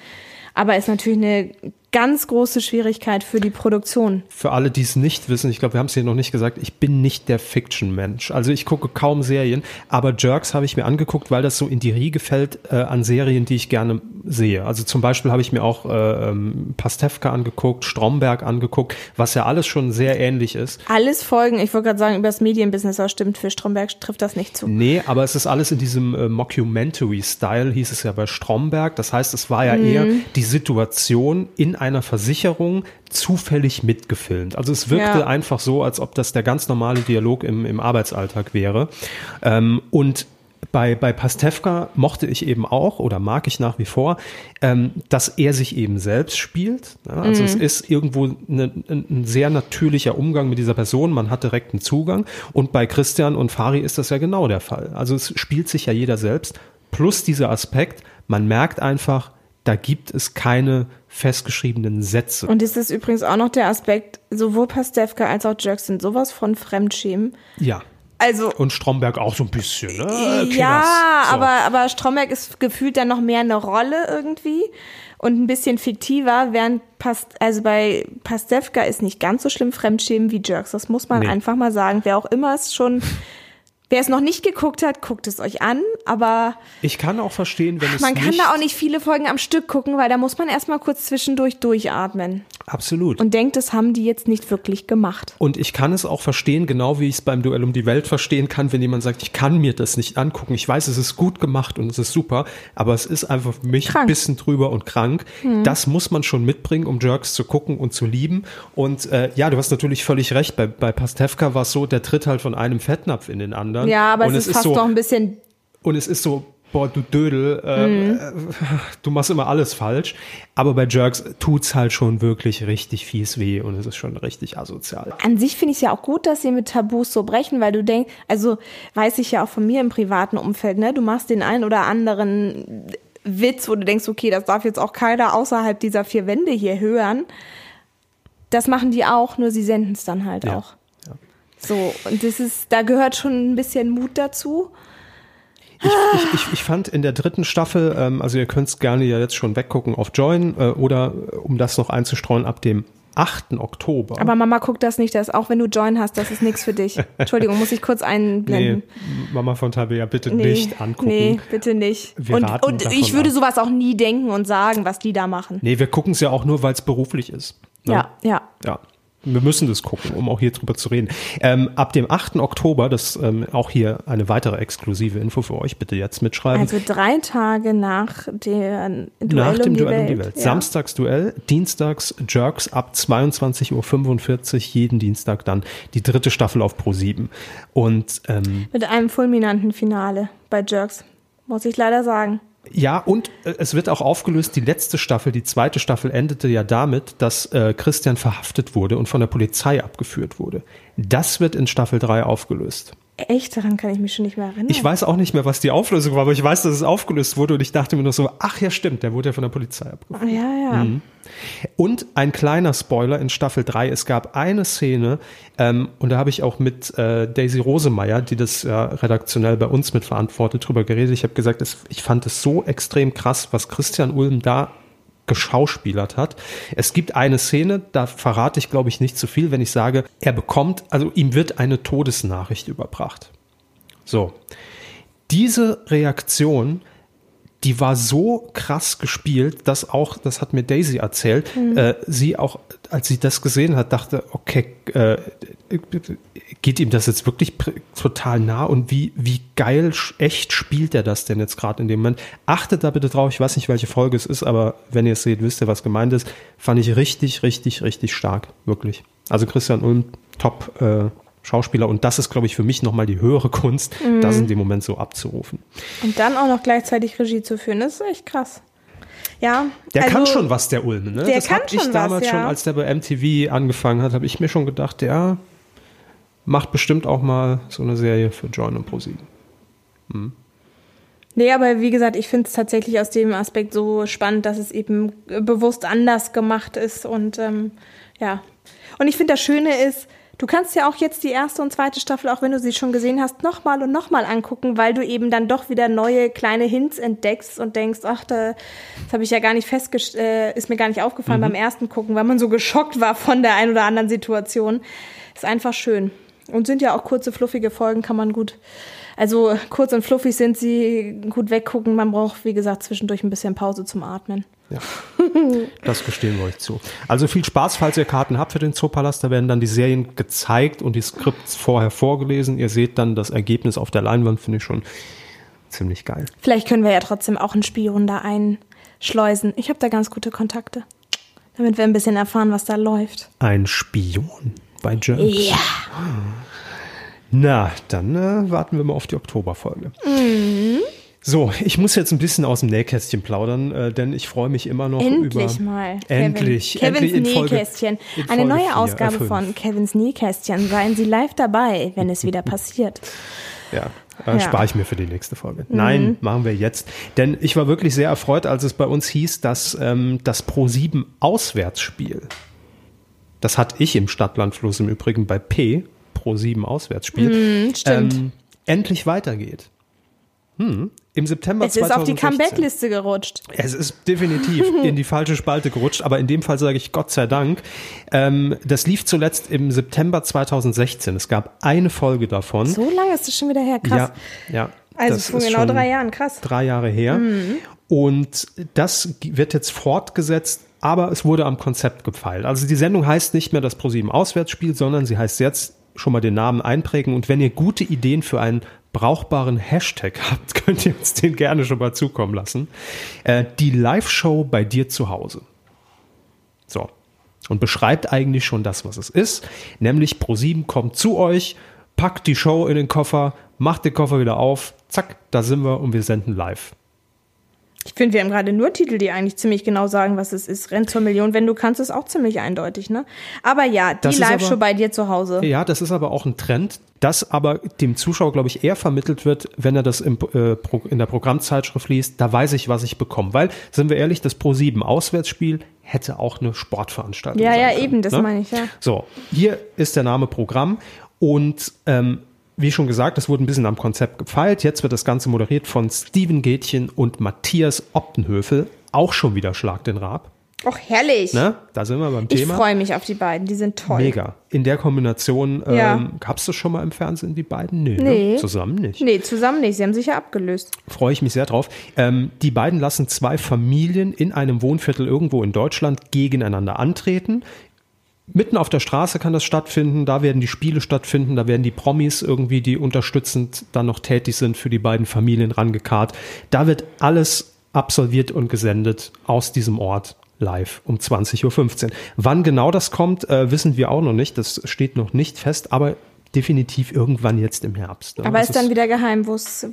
B: Aber ist natürlich eine ganz große Schwierigkeit für die Produktion.
A: Für alle, die es nicht wissen, ich glaube, wir haben es hier noch nicht gesagt, ich bin nicht der Fiction-Mensch. Also ich gucke kaum Serien, aber Jerks habe ich mir angeguckt, weil das so in die Riege fällt äh, an Serien, die ich gerne sehe. Also zum Beispiel habe ich mir auch äh, ähm, Pastewka angeguckt, Stromberg angeguckt, was ja alles schon sehr ähnlich ist.
B: Alles Folgen, ich wollte gerade sagen, über das Medienbusiness, aber stimmt, für Stromberg trifft das nicht zu.
A: Nee, aber es ist alles in diesem äh, Mockumentary-Style, hieß es ja bei Stromberg. Das heißt, es war ja eher die Situation in einer Versicherung zufällig mitgefilmt. Also es wirkte
B: Ja.
A: einfach so, als ob das der ganz normale Dialog im, im Arbeitsalltag wäre. Ähm, und bei, bei Pastewka mochte ich eben auch oder mag ich nach wie vor, ähm, dass er sich eben selbst spielt. Ja, also es ist irgendwo ein, ein sehr natürlicher Umgang mit dieser Person. Man hat direkten Zugang. Und bei Christian und Fari ist das ja genau der Fall. Also es spielt sich ja jeder selbst. Plus dieser Aspekt, man merkt einfach, da gibt es keine festgeschriebenen Sätze.
B: Und es ist übrigens auch noch der Aspekt, sowohl Pastewka als auch Jerks sind sowas von Fremdschämen.
A: ja.
B: Also,
A: Und Stromberg auch so ein bisschen. Ne? Killers.
B: ja,
A: So.
B: aber, aber Stromberg ist gefühlt dann noch mehr eine Rolle irgendwie und ein bisschen fiktiver, während Past, also bei Pastewka ist nicht ganz so schlimm Fremdschämen wie Jerks. Das muss man
A: Nee.
B: einfach mal sagen. Wer auch immer es schon, wer es noch nicht geguckt hat, guckt es euch an, aber
A: Ich kann auch verstehen, wenn es
B: man kann da auch nicht viele Folgen am Stück gucken, weil da muss man erstmal kurz zwischendurch durchatmen
A: Absolut.
B: und denkt, das haben die jetzt nicht wirklich gemacht.
A: Und ich kann es auch verstehen, genau wie ich es beim Duell um die Welt verstehen kann, wenn jemand sagt, ich kann mir das nicht angucken. Ich weiß, es ist gut gemacht und es ist super, aber es ist einfach für mich
B: Krank.
A: ein bisschen drüber und krank. Das muss man schon mitbringen, um Jerks zu gucken und zu lieben. Und äh, ja, du hast natürlich völlig recht. Bei, bei Pastewka war es so, der tritt halt von einem Fettnapf in den anderen.
B: Ja, aber
A: und
B: es ist fast
A: so,
B: noch ein bisschen
A: und es ist so boah, du Dödel, äh,
B: Mhm.
A: äh, du machst immer alles falsch. Aber bei Jerks tut's halt schon wirklich richtig fies weh und es ist schon richtig asozial.
B: An sich finde ich es ja auch gut, dass sie mit Tabus so brechen, weil du denkst, also weiß ich ja auch von mir im privaten Umfeld, ne, du machst den einen oder anderen Witz, wo du denkst, okay, das darf jetzt auch keiner außerhalb dieser vier Wände hier hören. Das machen die auch, nur sie senden es dann halt
A: Ja.
B: auch. So, und das ist, da gehört schon ein bisschen Mut dazu.
A: Ich, ich, ich, ich fand in der dritten Staffel, ähm, also ihr könnt es gerne ja jetzt schon weggucken auf Join äh, oder äh, um das noch einzustreuen, ab dem 8. Oktober.
B: Aber Mama guckt das nicht, das auch wenn du Join hast, das ist nichts für dich. Entschuldigung, muss ich kurz
A: nee,
B: einblenden.
A: Mama von Tabea, bitte
B: Nee,
A: nicht angucken.
B: Nee, bitte nicht.
A: Wir
B: und und ich würde
A: ab.
B: sowas auch nie denken und sagen, was die da machen.
A: Nee, wir gucken es ja auch nur, weil es beruflich ist. ne?
B: Ja, ja.
A: Ja. Wir müssen das gucken, um auch hier drüber zu reden. Ähm, ab dem 8. Oktober, das ähm, auch hier eine weitere exklusive Info für euch, bitte jetzt mitschreiben.
B: Also drei Tage nach dem Duell
A: Nach dem
B: um
A: Duell um
B: Welt.
A: die Welt.
B: Ja.
A: Samstags Duell, dienstags Jerks ab 22.45 Uhr, jeden Dienstag dann die dritte Staffel auf Pro 7. Und ähm,
B: Mit einem fulminanten Finale bei Jerks, muss ich leider sagen.
A: Ja, und äh, es wird auch aufgelöst, die letzte Staffel, die zweite Staffel endete ja damit, dass äh, Christian verhaftet wurde und von der Polizei abgeführt wurde. Das wird in Staffel 3 aufgelöst.
B: Echt, daran kann ich mich schon nicht mehr erinnern.
A: Ich weiß auch nicht mehr, was die Auflösung war, aber ich weiß, dass es aufgelöst wurde und ich dachte mir nur so, ach ja, stimmt, der wurde ja von der Polizei abgeführt.
B: Ja, ja.
A: Mhm. Und ein kleiner Spoiler in Staffel 3, es gab eine Szene, ähm, und da habe ich auch mit äh, Daisy Rosemeyer, die das ja redaktionell bei uns mitverantwortet, drüber geredet. Ich habe gesagt, es, ich fand es so extrem krass, was Christian Ulm da geschauspielert hat. Es gibt eine Szene, da verrate ich, glaube ich, nicht zu viel, wenn ich sage, er bekommt, also ihm wird eine Todesnachricht überbracht. So. Diese Reaktion, die war so krass gespielt, dass auch, das hat mir Daisy erzählt, äh, sie auch, als sie das gesehen hat, dachte, okay, äh, geht ihm das jetzt wirklich total nah und wie, wie geil, echt spielt er das denn jetzt gerade in dem Moment? Achtet da bitte drauf, ich weiß nicht, welche Folge es ist, aber wenn ihr es seht, wisst ihr, was gemeint ist. Fand ich richtig, richtig, richtig stark, wirklich. Also Christian Ulm, top äh, Schauspieler und das ist, glaube ich, für mich nochmal die höhere Kunst, das in dem Moment so abzurufen.
B: Und dann auch noch gleichzeitig Regie zu führen, das ist echt krass. Ja.
A: Der
B: also,
A: kann schon was, der Ulm. Ne?
B: der
A: das
B: kann
A: hab ich
B: schon
A: damals
B: was,
A: schon,
B: ja.
A: als der bei MTV angefangen hat, habe ich mir schon gedacht, der macht bestimmt auch mal so eine Serie für Join und ProSieben.
B: Nee, aber wie gesagt, ich finde es tatsächlich aus dem Aspekt so spannend, dass es eben äh, bewusst anders gemacht ist und ähm, ja. Und ich finde das Schöne ist, du kannst ja auch jetzt die erste und zweite Staffel, auch wenn du sie schon gesehen hast, nochmal und nochmal angucken, weil du eben dann doch wieder neue kleine Hints entdeckst und denkst, ach, da, das habe ich ja gar nicht festgestellt, äh, ist mir gar nicht aufgefallen beim ersten Gucken, weil man so geschockt war von der ein oder anderen Situation. Ist einfach schön. Und sind ja auch kurze, fluffige Folgen, kann man gut also kurz und fluffig sind sie, gut weggucken. Man braucht, wie gesagt, zwischendurch ein bisschen Pause zum Atmen.
A: Ja, das gestehen wir euch zu. Also viel Spaß, falls ihr Karten habt für den Zoopalast. Da werden dann die Serien gezeigt und die Skripts vorher vorgelesen. Ihr seht dann das Ergebnis auf der Leinwand, finde ich schon ziemlich geil.
B: Vielleicht können wir ja trotzdem auch einen Spion da einschleusen. Ich habe da ganz gute Kontakte. Damit wir ein bisschen erfahren, was da läuft.
A: Ein Spion bei Jerks.
B: Ja.
A: Na, dann äh, warten wir mal auf die Oktoberfolge. So, ich muss jetzt ein bisschen aus dem Nähkästchen plaudern, äh, denn ich freue mich immer noch
B: Endlich
A: über.
B: mal.
A: Endlich.
B: Kevin.
A: endlich in
B: Kevins
A: Folge-
B: Nähkästchen.
A: in
B: Eine neue
A: vier,
B: Ausgabe
A: äh,
B: von Kevins Nähkästchen. Seien Sie live dabei, wenn es wieder passiert.
A: Ja, äh,
B: Ja. Mhm.
A: spare ich mir für die nächste Folge. Nein, machen wir jetzt. Denn ich war wirklich sehr erfreut, als es bei uns hieß, dass ähm, das Pro7 Auswärtsspiel, das hatte ich im Stadtlandfluss im Übrigen bei P, Pro7 Auswärtsspiel,
B: Mhm, stimmt.
A: ähm, endlich weitergeht. Hm. Im September
B: es ist auf die
A: 2016.
B: Comeback-Liste gerutscht.
A: Es ist definitiv in die falsche Spalte gerutscht, aber in dem Fall sage ich Gott sei Dank. Ähm, das lief zuletzt im September 2016. Es gab eine Folge davon.
B: So lange ist es schon wieder her. Krass.
A: Ja, ja.
B: also vor genau drei Jahren. Krass.
A: Drei Jahre her. Und das wird jetzt fortgesetzt, aber es wurde am Konzept gefeilt. Also die Sendung heißt nicht mehr das ProSieben Auswärtsspiel, sondern sie heißt jetzt schon mal den Namen einprägen. Und wenn ihr gute Ideen für einen brauchbaren Hashtag habt, könnt ihr uns den gerne schon mal zukommen lassen. Äh, die Live-Show bei dir zu Hause. So. Und beschreibt eigentlich schon das, was es ist. Nämlich ProSieben kommt zu euch, packt die Show in den Koffer, macht den Koffer wieder auf, zack, da sind wir und wir senden live.
B: Ich finde, wir haben gerade nur Titel, die eigentlich ziemlich genau sagen, was es ist. Renn zur Million, wenn du kannst, ist auch ziemlich eindeutig, ne? Aber ja, die Live-Show bei dir zu Hause.
A: Ja, das ist aber auch ein Trend, das aber dem Zuschauer, glaube ich, eher vermittelt wird, wenn er das im, äh, in der Programmzeitschrift liest. Da weiß ich, was ich bekomme. Weil, sind wir ehrlich, das Pro7 Auswärtsspiel hätte auch eine Sportveranstaltung
B: ja, Ja,
A: können,
B: eben, das
A: ne?
B: meine ich, ja.
A: So, hier ist der Name Programm und ähm, wie schon gesagt, es wurde ein bisschen am Konzept gefeilt. Jetzt wird das Ganze moderiert von Steven Gätchen und Matthias Optenhöfel. Auch schon wieder Schlag den Raab.
B: Och, herrlich.
A: Ne? Da sind wir beim
B: ich
A: Thema.
B: freue mich auf die beiden, die sind toll.
A: Mega. In der Kombination,
B: Ja.
A: ähm, gab es das schon mal im Fernsehen, die beiden? Nee,
B: Nee.
A: Ne? zusammen nicht.
B: Nee, zusammen nicht, sie haben sich ja abgelöst.
A: Freue ich mich sehr drauf. Ähm, die beiden lassen zwei Familien in einem Wohnviertel irgendwo in Deutschland gegeneinander antreten. Mitten auf der Straße kann das stattfinden, da werden die Spiele stattfinden, da werden die Promis irgendwie, die unterstützend dann noch tätig sind, für die beiden Familien rangekarrt. Da wird alles absolviert und gesendet aus diesem Ort live um 20.15 Uhr. Wann genau das kommt, äh, wissen wir auch noch nicht. Das steht noch nicht fest, aber definitiv irgendwann jetzt im Herbst.
B: Aber
A: Das
B: ist dann wieder geheim, wo es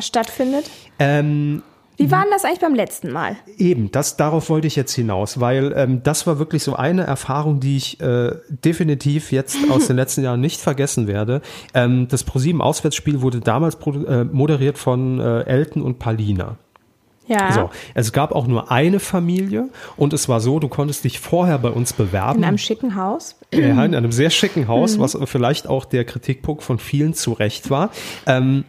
B: stattfindet?
A: ähm,
B: Wie war denn das eigentlich beim letzten Mal?
A: Eben, das darauf wollte ich jetzt hinaus, weil ähm, das war wirklich so eine Erfahrung, die ich äh, definitiv jetzt aus den letzten Jahren nicht vergessen werde. Ähm, das ProSieben Auswärtsspiel wurde damals äh, moderiert von äh, Elton und Palina.
B: Ja.
A: So, es gab auch nur eine Familie und es war so, du konntest dich vorher bei uns bewerben.
B: In einem schicken Haus.
A: Ja, in einem sehr schicken Haus, was vielleicht auch der Kritikpunkt von vielen zu Recht war. Ähm,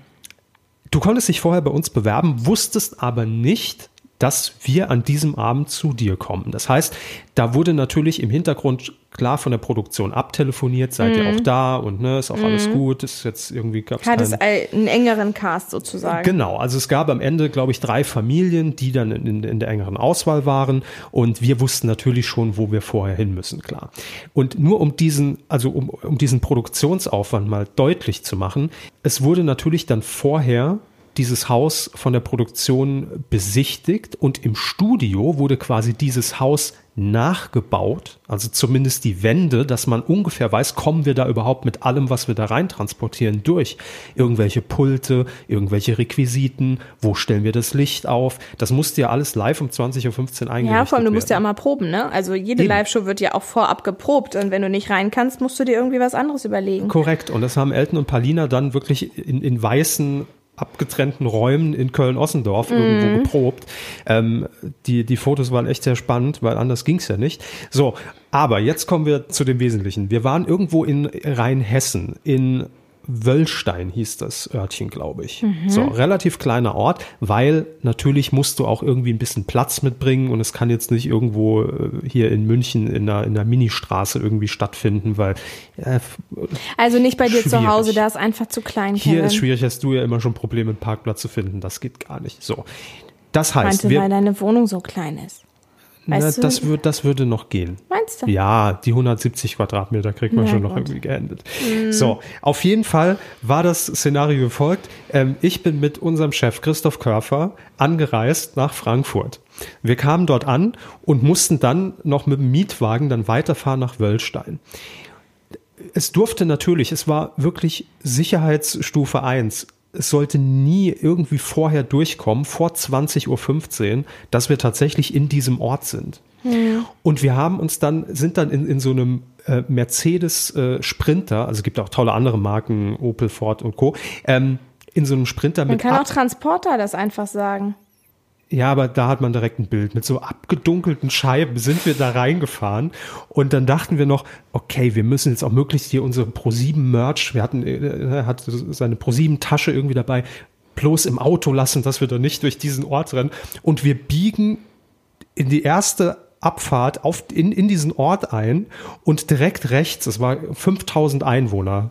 A: du konntest dich vorher bei uns bewerben, wusstest aber nicht, dass wir an diesem Abend zu dir kommen. Das heißt, da wurde natürlich im Hintergrund klar von der Produktion abtelefoniert, seid ihr auch da und ne, ist auch alles gut, ist jetzt irgendwie gab's
B: Hat es einen engeren Cast sozusagen.
A: Genau, also es gab am Ende, glaube ich, drei Familien, die dann in, in der engeren Auswahl waren und wir wussten natürlich schon, wo wir vorher hin müssen, klar. Und nur um diesen, also um, um diesen Produktionsaufwand mal deutlich zu machen, es wurde natürlich dann vorher dieses Haus von der Produktion besichtigt und im Studio wurde quasi dieses Haus nachgebaut, also zumindest die Wände, dass man ungefähr weiß, kommen wir da überhaupt mit allem, was wir da rein transportieren, durch. Irgendwelche Pulte, irgendwelche Requisiten, wo stellen wir das Licht auf? Das musste ja alles live um 20.15 Uhr eingerichtet
B: Ja, vor allem, du musst ja
A: werden.
B: auch mal proben, ne? Also jede. Live-Show wird ja auch vorab geprobt und wenn du nicht rein kannst, musst du dir irgendwie was anderes überlegen.
A: Korrekt. Und das haben Elton und Palina dann wirklich in, in weißen abgetrennten Räumen in Köln-Ossendorf irgendwo geprobt. Ähm, die, die Fotos waren echt sehr spannend, weil anders ging's ja nicht. So, aber jetzt kommen wir zu dem Wesentlichen. Wir waren irgendwo in Rheinhessen, in Wöllstein hieß das Örtchen, glaube ich. So, relativ kleiner Ort, weil natürlich musst du auch irgendwie ein bisschen Platz mitbringen und es kann jetzt nicht irgendwo äh, hier in München in einer, in einer Ministraße irgendwie stattfinden, weil äh,
B: Also nicht bei dir zu. Hause, da ist einfach zu klein.
A: hier
B: Kevin.
A: ist schwierig, hast du ja immer schon Probleme, einen Parkplatz zu finden. Das geht gar nicht. So. Das heißt,
B: Meinte, weil
A: wir,
B: deine Wohnung so klein ist.
A: Na,
B: weißt du-
A: das, wird, das würde noch gehen.
B: Meinst du?
A: Ja, die 170 Quadratmeter kriegt man
B: Na
A: schon noch
B: gut.
A: irgendwie geendet. So, auf jeden Fall war das Szenario wie folgt. Ähm, ich bin mit unserem Chef Christoph Körfer angereist nach Frankfurt. Wir kamen dort an und mussten dann noch mit dem Mietwagen dann weiterfahren nach Wöllstein. Es durfte natürlich, es war wirklich Sicherheitsstufe 1. Es sollte nie irgendwie vorher durchkommen, vor 20.15 Uhr, dass wir tatsächlich in diesem Ort sind. Und wir haben uns dann, sind dann in, in so einem äh, Mercedes äh, Sprinter, also es gibt auch tolle andere Marken, Opel, Ford und Co., ähm, in so einem Sprinter
B: Man
A: mit
B: kann auch Transporter das einfach sagen.
A: Ja, aber da hat man direkt ein Bild. Mit so abgedunkelten Scheiben sind wir da reingefahren. Und dann dachten wir noch, okay, wir müssen jetzt auch möglichst hier unsere Pro7 Merch, wir hatten, äh, er hat seine Pro7 Tasche irgendwie dabei, bloß im Auto lassen, dass wir da nicht durch diesen Ort rennen. Und wir biegen in die erste Abfahrt auf, in, in diesen Ort ein und direkt rechts, es war 5000 Einwohner,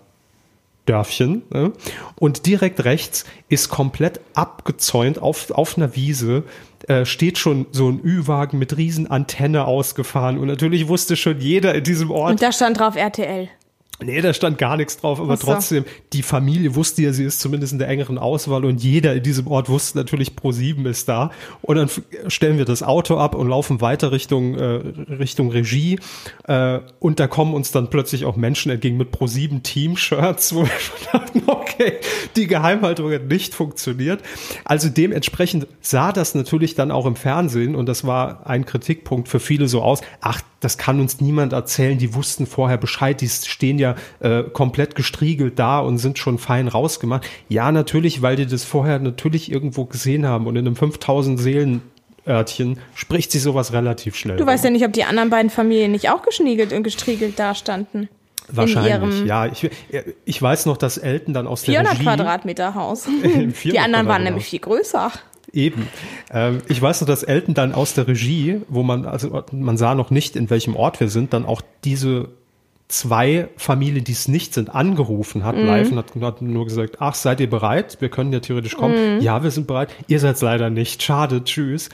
A: Dörfchen. Ne? Und direkt rechts ist komplett abgezäunt auf, auf einer Wiese. Äh, steht schon so ein Ü-Wagen mit riesen Antenne ausgefahren. Und natürlich wusste schon jeder in diesem Ort,
B: Und da stand drauf RTL.
A: Nee, da stand gar nichts drauf, aber
B: so.
A: trotzdem, die Familie wusste ja, sie ist zumindest in der engeren Auswahl und jeder in diesem Ort wusste natürlich, Pro7 ist da. Und dann stellen wir das Auto ab und laufen weiter Richtung, äh, Richtung Regie. Äh, und da kommen uns dann plötzlich auch Menschen entgegen mit Pro7 Team-Shirts, wo wir schon dachten, okay, die Geheimhaltung hat nicht funktioniert. Also dementsprechend sah das natürlich dann auch im Fernsehen und das war ein Kritikpunkt für viele so aus. Ach, das kann uns niemand erzählen, die wussten vorher Bescheid, die stehen ja äh, komplett gestriegelt da und sind schon fein rausgemacht. Ja, natürlich, weil die das vorher natürlich irgendwo gesehen haben und in einem 5000 Seelen Örtchen spricht sich sowas relativ schnell.
B: Du weißt ja nicht, ob die anderen beiden Familien nicht auch geschniegelt und gestriegelt dastanden.
A: Wahrscheinlich, ja. Ich, ich weiß noch, dass Elton dann aus der
B: 400
A: Regie,
B: Quadratmeter Haus.
A: 400
B: Die anderen waren nämlich viel größer.
A: Eben. Ähm, ich weiß noch, dass Elton dann aus der Regie, wo man, also man sah noch nicht, in welchem Ort wir sind, dann auch diese zwei Familien, die es nicht sind, angerufen hat live und hat, hat nur gesagt, ach, seid ihr bereit? Wir können ja theoretisch kommen. Ja, wir sind bereit. Ihr seid leider nicht. Schade, tschüss.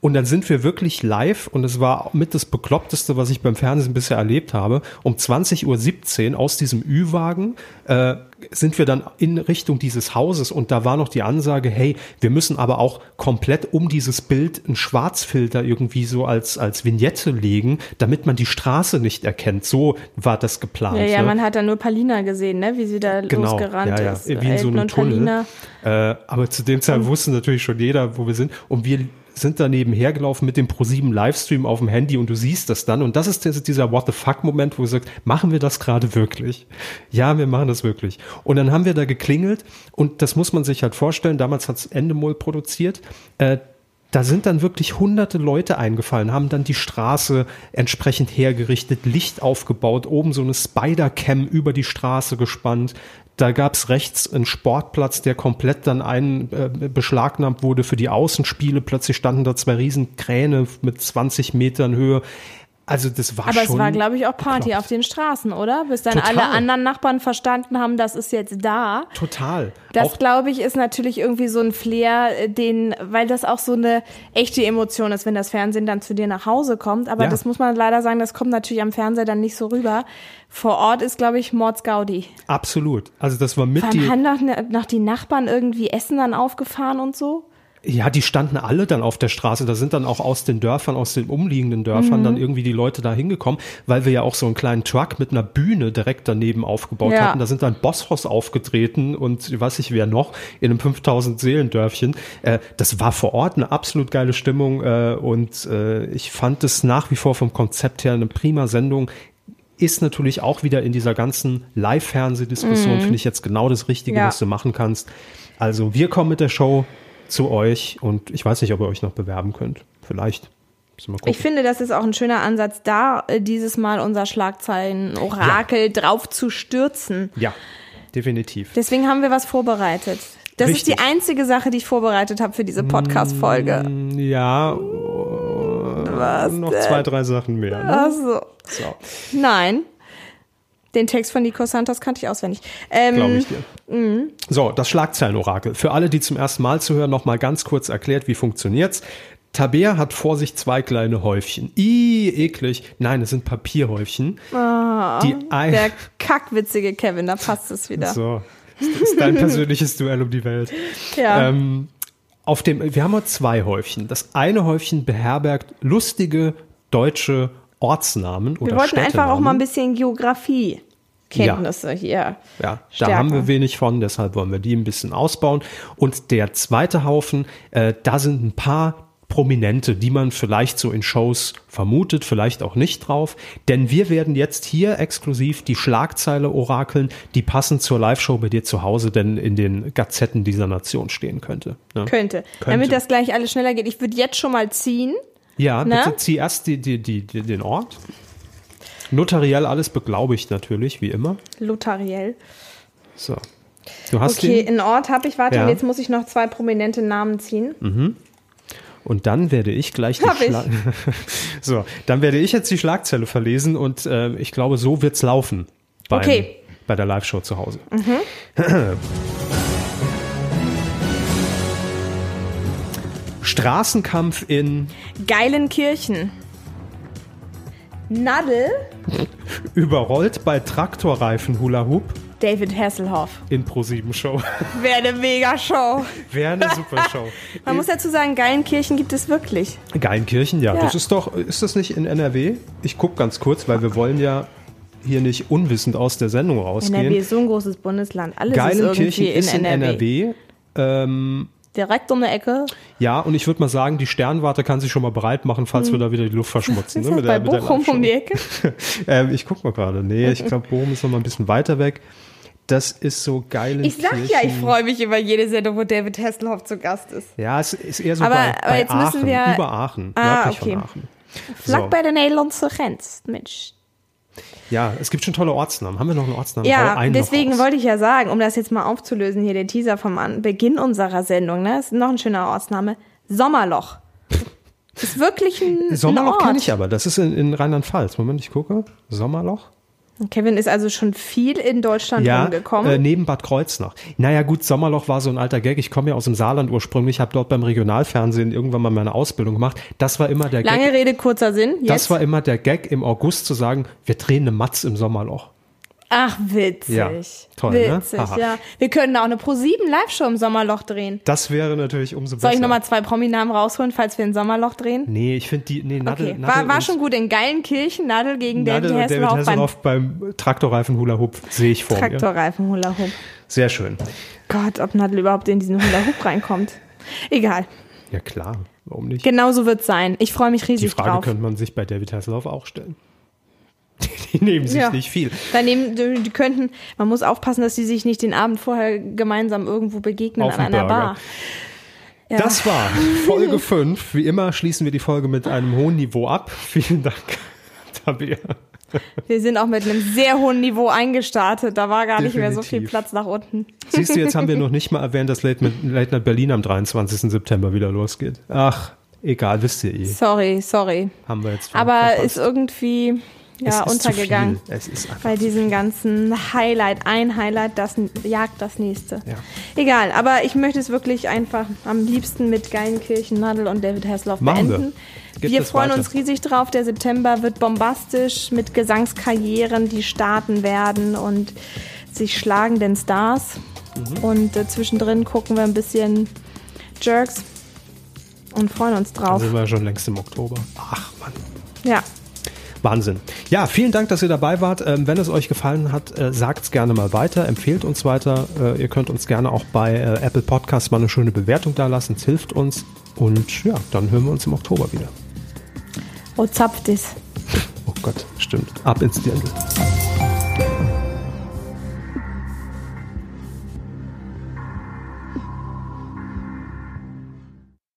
A: Und dann sind wir wirklich live und es war mit das Bekloppteste, was ich beim Fernsehen bisher erlebt habe. Um 20.17 Uhr aus diesem Ü-Wagen äh, sind wir dann in Richtung dieses Hauses und da war noch die Ansage, hey, wir müssen aber auch komplett um dieses Bild einen Schwarzfilter irgendwie so als, als Vignette legen, damit man die Straße nicht erkennt. So war das geplant.
B: Ja, ja,
A: ne?
B: man hat da nur Palina gesehen, ne? wie sie da
A: Genau,
B: losgerannt
A: ja, ja.
B: ist.
A: Wie in so
B: Elton
A: einem Tunnel. Äh, aber zu dem Zeit wusste natürlich schon jeder, wo wir sind. Und wir sind da nebenher gelaufen mit dem Pro7 Livestream auf dem Handy und du siehst das dann. Und das ist dieser What the fuck-Moment, wo du sagst, machen wir das gerade wirklich? Ja, wir machen das wirklich. Und dann haben wir da geklingelt und das muss man sich halt vorstellen. Damals hat's Endemol produziert. Äh, da sind dann wirklich hunderte Leute eingefallen, haben dann die Straße entsprechend hergerichtet, Licht aufgebaut, oben so eine Spider-Cam über die Straße gespannt. Da gab's rechts einen Sportplatz, der komplett dann ein, äh, beschlagnahmt wurde für die Außenspiele. Plötzlich standen da zwei Riesenkräne mit 20 Metern Höhe. Also das war
B: Aber
A: schon.
B: es war, glaube ich, auch Party
A: bekloppt.
B: auf den Straßen, oder? Bis dann
A: Total.
B: alle anderen Nachbarn verstanden haben, das ist jetzt da.
A: Total.
B: Das, glaube ich, ist natürlich irgendwie so ein Flair, äh, den, weil das auch so eine echte Emotion ist, wenn das Fernsehen dann zu dir nach Hause kommt. Aber
A: Ja.
B: das muss man leider sagen, das kommt natürlich am Fernseher dann nicht so rüber. Vor Ort ist, glaube ich, Mords Gaudi.
A: absolut. Also das war mit die.
B: allem haben noch, noch die Nachbarn irgendwie Essen dann aufgefahren und so.
A: Ja, die standen alle dann auf der Straße. Da sind dann auch aus den Dörfern, aus den umliegenden Dörfern dann irgendwie die Leute da hingekommen, weil wir ja auch so einen kleinen Truck mit einer Bühne direkt daneben aufgebaut
B: Ja.
A: hatten. Da sind dann Bosshaus aufgetreten und ich weiß nicht wer noch in einem 5000 Seelendörfchen. Äh, das war vor Ort eine absolut geile Stimmung äh, und äh, ich fand es nach wie vor vom Konzept her eine prima Sendung. Ist natürlich auch wieder in dieser ganzen Live-Fernseh-Diskussion, finde ich jetzt genau das Richtige,
B: Mhm. Ja.
A: was du machen kannst. Also wir kommen mit der Show zu euch und ich weiß nicht, ob ihr euch noch bewerben könnt. Vielleicht.
B: Ich finde, das ist auch ein schöner Ansatz, da äh, dieses Mal unser Schlagzeilen-Orakel drauf zu stürzen.
A: ja, definitiv.
B: Deswegen haben wir was vorbereitet. Das ist
A: Richtig.
B: die einzige Sache, die ich vorbereitet habe für diese Podcast-Folge.
A: Ja,
B: Was
A: noch
B: denn?
A: zwei, drei Sachen mehr. Ne?
B: Ach so.
A: So,
B: Nein. Den Text von Nico Santos kannte ich auswendig. Ähm,
A: glaube ich dir. So, das Schlagzeilenorakel. Für alle, die zum ersten Mal zuhören, noch mal ganz kurz erklärt, wie funktioniert's. Tabea hat vor sich zwei kleine Häufchen. Ih, eklig. Nein, es sind Papierhäufchen. die ein
B: Der kackwitzige Kevin, da passt es wieder.
A: So, das ist dein persönliches Duell um die Welt.
B: Ja.
A: Ähm, auf dem, wir haben heute zwei Häufchen. Das eine Häufchen beherbergt lustige deutsche Ortsnamen oder
B: wir wollten einfach auch
A: Städtenamen.
B: mal ein bisschen Geografie-Kenntnisse hier.
A: Ja, da
B: stärken.
A: haben wir wenig von, deshalb wollen wir die ein bisschen ausbauen. Und der zweite Haufen, äh, da sind ein paar Prominente, die man vielleicht so in Shows vermutet, vielleicht auch nicht drauf. Denn wir werden jetzt hier exklusiv die Schlagzeile orakeln, die passend zur Live-Show bei dir zu Hause denn in den Gazetten dieser Nation stehen könnte. Ne?
B: Könnte. Damit das gleich alles schneller geht. Ich würde jetzt schon mal ziehen.
A: Ja,
B: Ne?
A: bitte zieh erst die, die, die, den Ort. Notariell alles beglaubigt natürlich, wie immer.
B: Lotariell.
A: So. Du hast
B: Okay,
A: den.
B: einen Ort habe ich. Warte,
A: Ja.
B: und jetzt muss ich noch zwei prominente Namen ziehen.
A: Und dann werde ich gleich die. Schla So, dann werde ich jetzt die Schlagzeile verlesen und äh, ich glaube, so wird's laufen. Beim,
B: Okay. Mhm.
A: Bei der Live-Show zu Hause. Straßenkampf in
B: Geilenkirchen. Nadel
A: Überrollt bei Traktorreifen Hula Hoop
B: David Hasselhoff.
A: in Pro7 Show.
B: Wäre eine Mega-Show.
A: Wäre eine super Show.
B: Man muss dazu sagen, Geilenkirchen gibt es wirklich.
A: Geilenkirchen, ja.
B: Ja.
A: Das ist doch, ist das nicht in NRW? Ich gucke ganz kurz, weil wir wollen ja hier nicht unwissend aus der Sendung rausgehen.
B: NRW ist so ein großes Bundesland. Alles ist
A: Geilenkirchen
B: irgendwie
A: ist
B: in
A: in
B: NRW.
A: NRW. Ähm,
B: Direkt um die Ecke.
A: ja, und ich würde mal sagen, die Sternwarte kann sich schon mal bereit machen, falls wir da wieder die Luft verschmutzen.
B: Hm. Ist
A: ne,
B: das bei Bochum
A: Live-Show.
B: um die Ecke?
A: ähm, ich guck mal gerade. Nee, ich glaube, Bochum ist noch mal ein bisschen weiter weg. Das ist so geil.
B: Ich sag ja, ich freue mich über jede Sendung, wo David Hasselhoff zu Gast ist.
A: Ja, es ist eher so
B: Aber-
A: bei,
B: aber
A: bei
B: jetzt müssen
A: Aachen,
B: wir-
A: über Aachen,
B: Ah,
A: nördlich
B: okay.
A: von Aachen.
B: Flak
A: So.
B: bei der Nederlandse Grens. Mensch.
A: Ja, es gibt schon tolle Ortsnamen. Haben wir noch einen Ortsnamen?
B: Ja,
A: einen
B: deswegen wollte ich ja sagen, um das jetzt mal aufzulösen, hier der Teaser vom An Beginn unserer Sendung, ne? Ist noch ein schöner Ortsname. Sommerloch. Ist wirklich ein,
A: Sommerloch kenne ich aber. Das ist in, in Rheinland-Pfalz. Moment, ich gucke. Sommerloch?
B: Kevin ist also schon viel in Deutschland
A: Ja,
B: rumgekommen.
A: äh, neben Bad Kreuznach. Naja gut, Sommerloch war so ein alter Gag. Ich komme ja aus dem Saarland ursprünglich, habe dort beim Regionalfernsehen irgendwann mal meine Ausbildung gemacht. Das war immer der
B: Lange
A: Gag.
B: Rede, kurzer Sinn. Jetzt.
A: Das war immer der Gag im August zu sagen, wir drehen eine Matz im Sommerloch.
B: Ach, witzig.
A: Ja, toll, ne?
B: Witzig,
A: Haha.
B: ja. Wir können auch eine Pro7 Live-Show im Sommerloch drehen.
A: Das wäre natürlich umso besser.
B: Soll ich nochmal zwei Prominamen rausholen, falls wir ein Sommerloch drehen?
A: Nee, ich finde die, nee, Nadel,
B: Okay,
A: Nadel
B: war, war schon gut. In Geilenkirchen, Nadel gegen
A: Nadel
B: David
A: und David
B: Hasselhoff beim
A: Hasselhoff beim Traktorreifen Hula Hoop sehe ich vor.
B: Traktorreifen Hula Hoop.
A: Sehr schön.
B: Gott, ob Nadel überhaupt in diesen Hula Hoop reinkommt. Egal.
A: Ja klar, warum nicht?
B: Genauso wird's sein. Ich freue mich
A: Die
B: riesig
A: Frage
B: drauf.
A: könnte man sich bei David Hasselhoff auch stellen. Die nehmen sich
B: Ja.
A: nicht viel.
B: Daneben, die könnten, man muss aufpassen, dass sie sich nicht den Abend vorher gemeinsam irgendwo begegnen
A: Auf
B: an einer
A: Burger.
B: Bar. Ja.
A: Das war Folge 5. Wie immer schließen wir die Folge mit einem hohen Niveau ab. Vielen Dank, Tabea.
B: Wir sind auch mit einem sehr hohen Niveau eingestartet. Da war gar nicht mehr so viel
A: Definitiv.
B: Platz nach unten.
A: Siehst du, jetzt haben wir noch nicht mal erwähnt, dass Late, Late Night Berlin am 23. September wieder losgeht. Ach, egal, wisst ihr eh.
B: Sorry, sorry.
A: Haben wir jetzt
B: Aber
A: verpasst.
B: ist irgendwie ja,
A: Es ist
B: untergegangen. Bei diesem ganzen Highlight, ein Highlight, das jagt das nächste.
A: Ja.
B: Egal, aber ich möchte es wirklich einfach am liebsten mit Geilenkirchen, Nadel und David Hasselhoff
A: Machen wir.
B: beenden. Wir
A: es
B: freuen
A: weiter.
B: uns riesig drauf. Der September wird bombastisch mit Gesangskarrieren, die starten werden und sich schlagenden Stars.
A: Mhm.
B: Und äh, zwischendrin gucken wir ein bisschen Jerks und freuen uns drauf.
A: sind wir schon längst im Oktober. Ach Mann.
B: Ja.
A: Wahnsinn. Ja, vielen Dank, dass ihr dabei wart. Ähm, wenn es euch gefallen hat, äh, sagt es gerne mal weiter, empfehlt uns weiter. Äh, ihr könnt uns gerne auch bei äh, Apple Podcasts mal eine schöne Bewertung da lassen. Es hilft uns. Und ja, dann hören wir uns im Oktober wieder.
B: Oh, zapft es.
A: Oh Gott, stimmt. Ab ins Dirndl.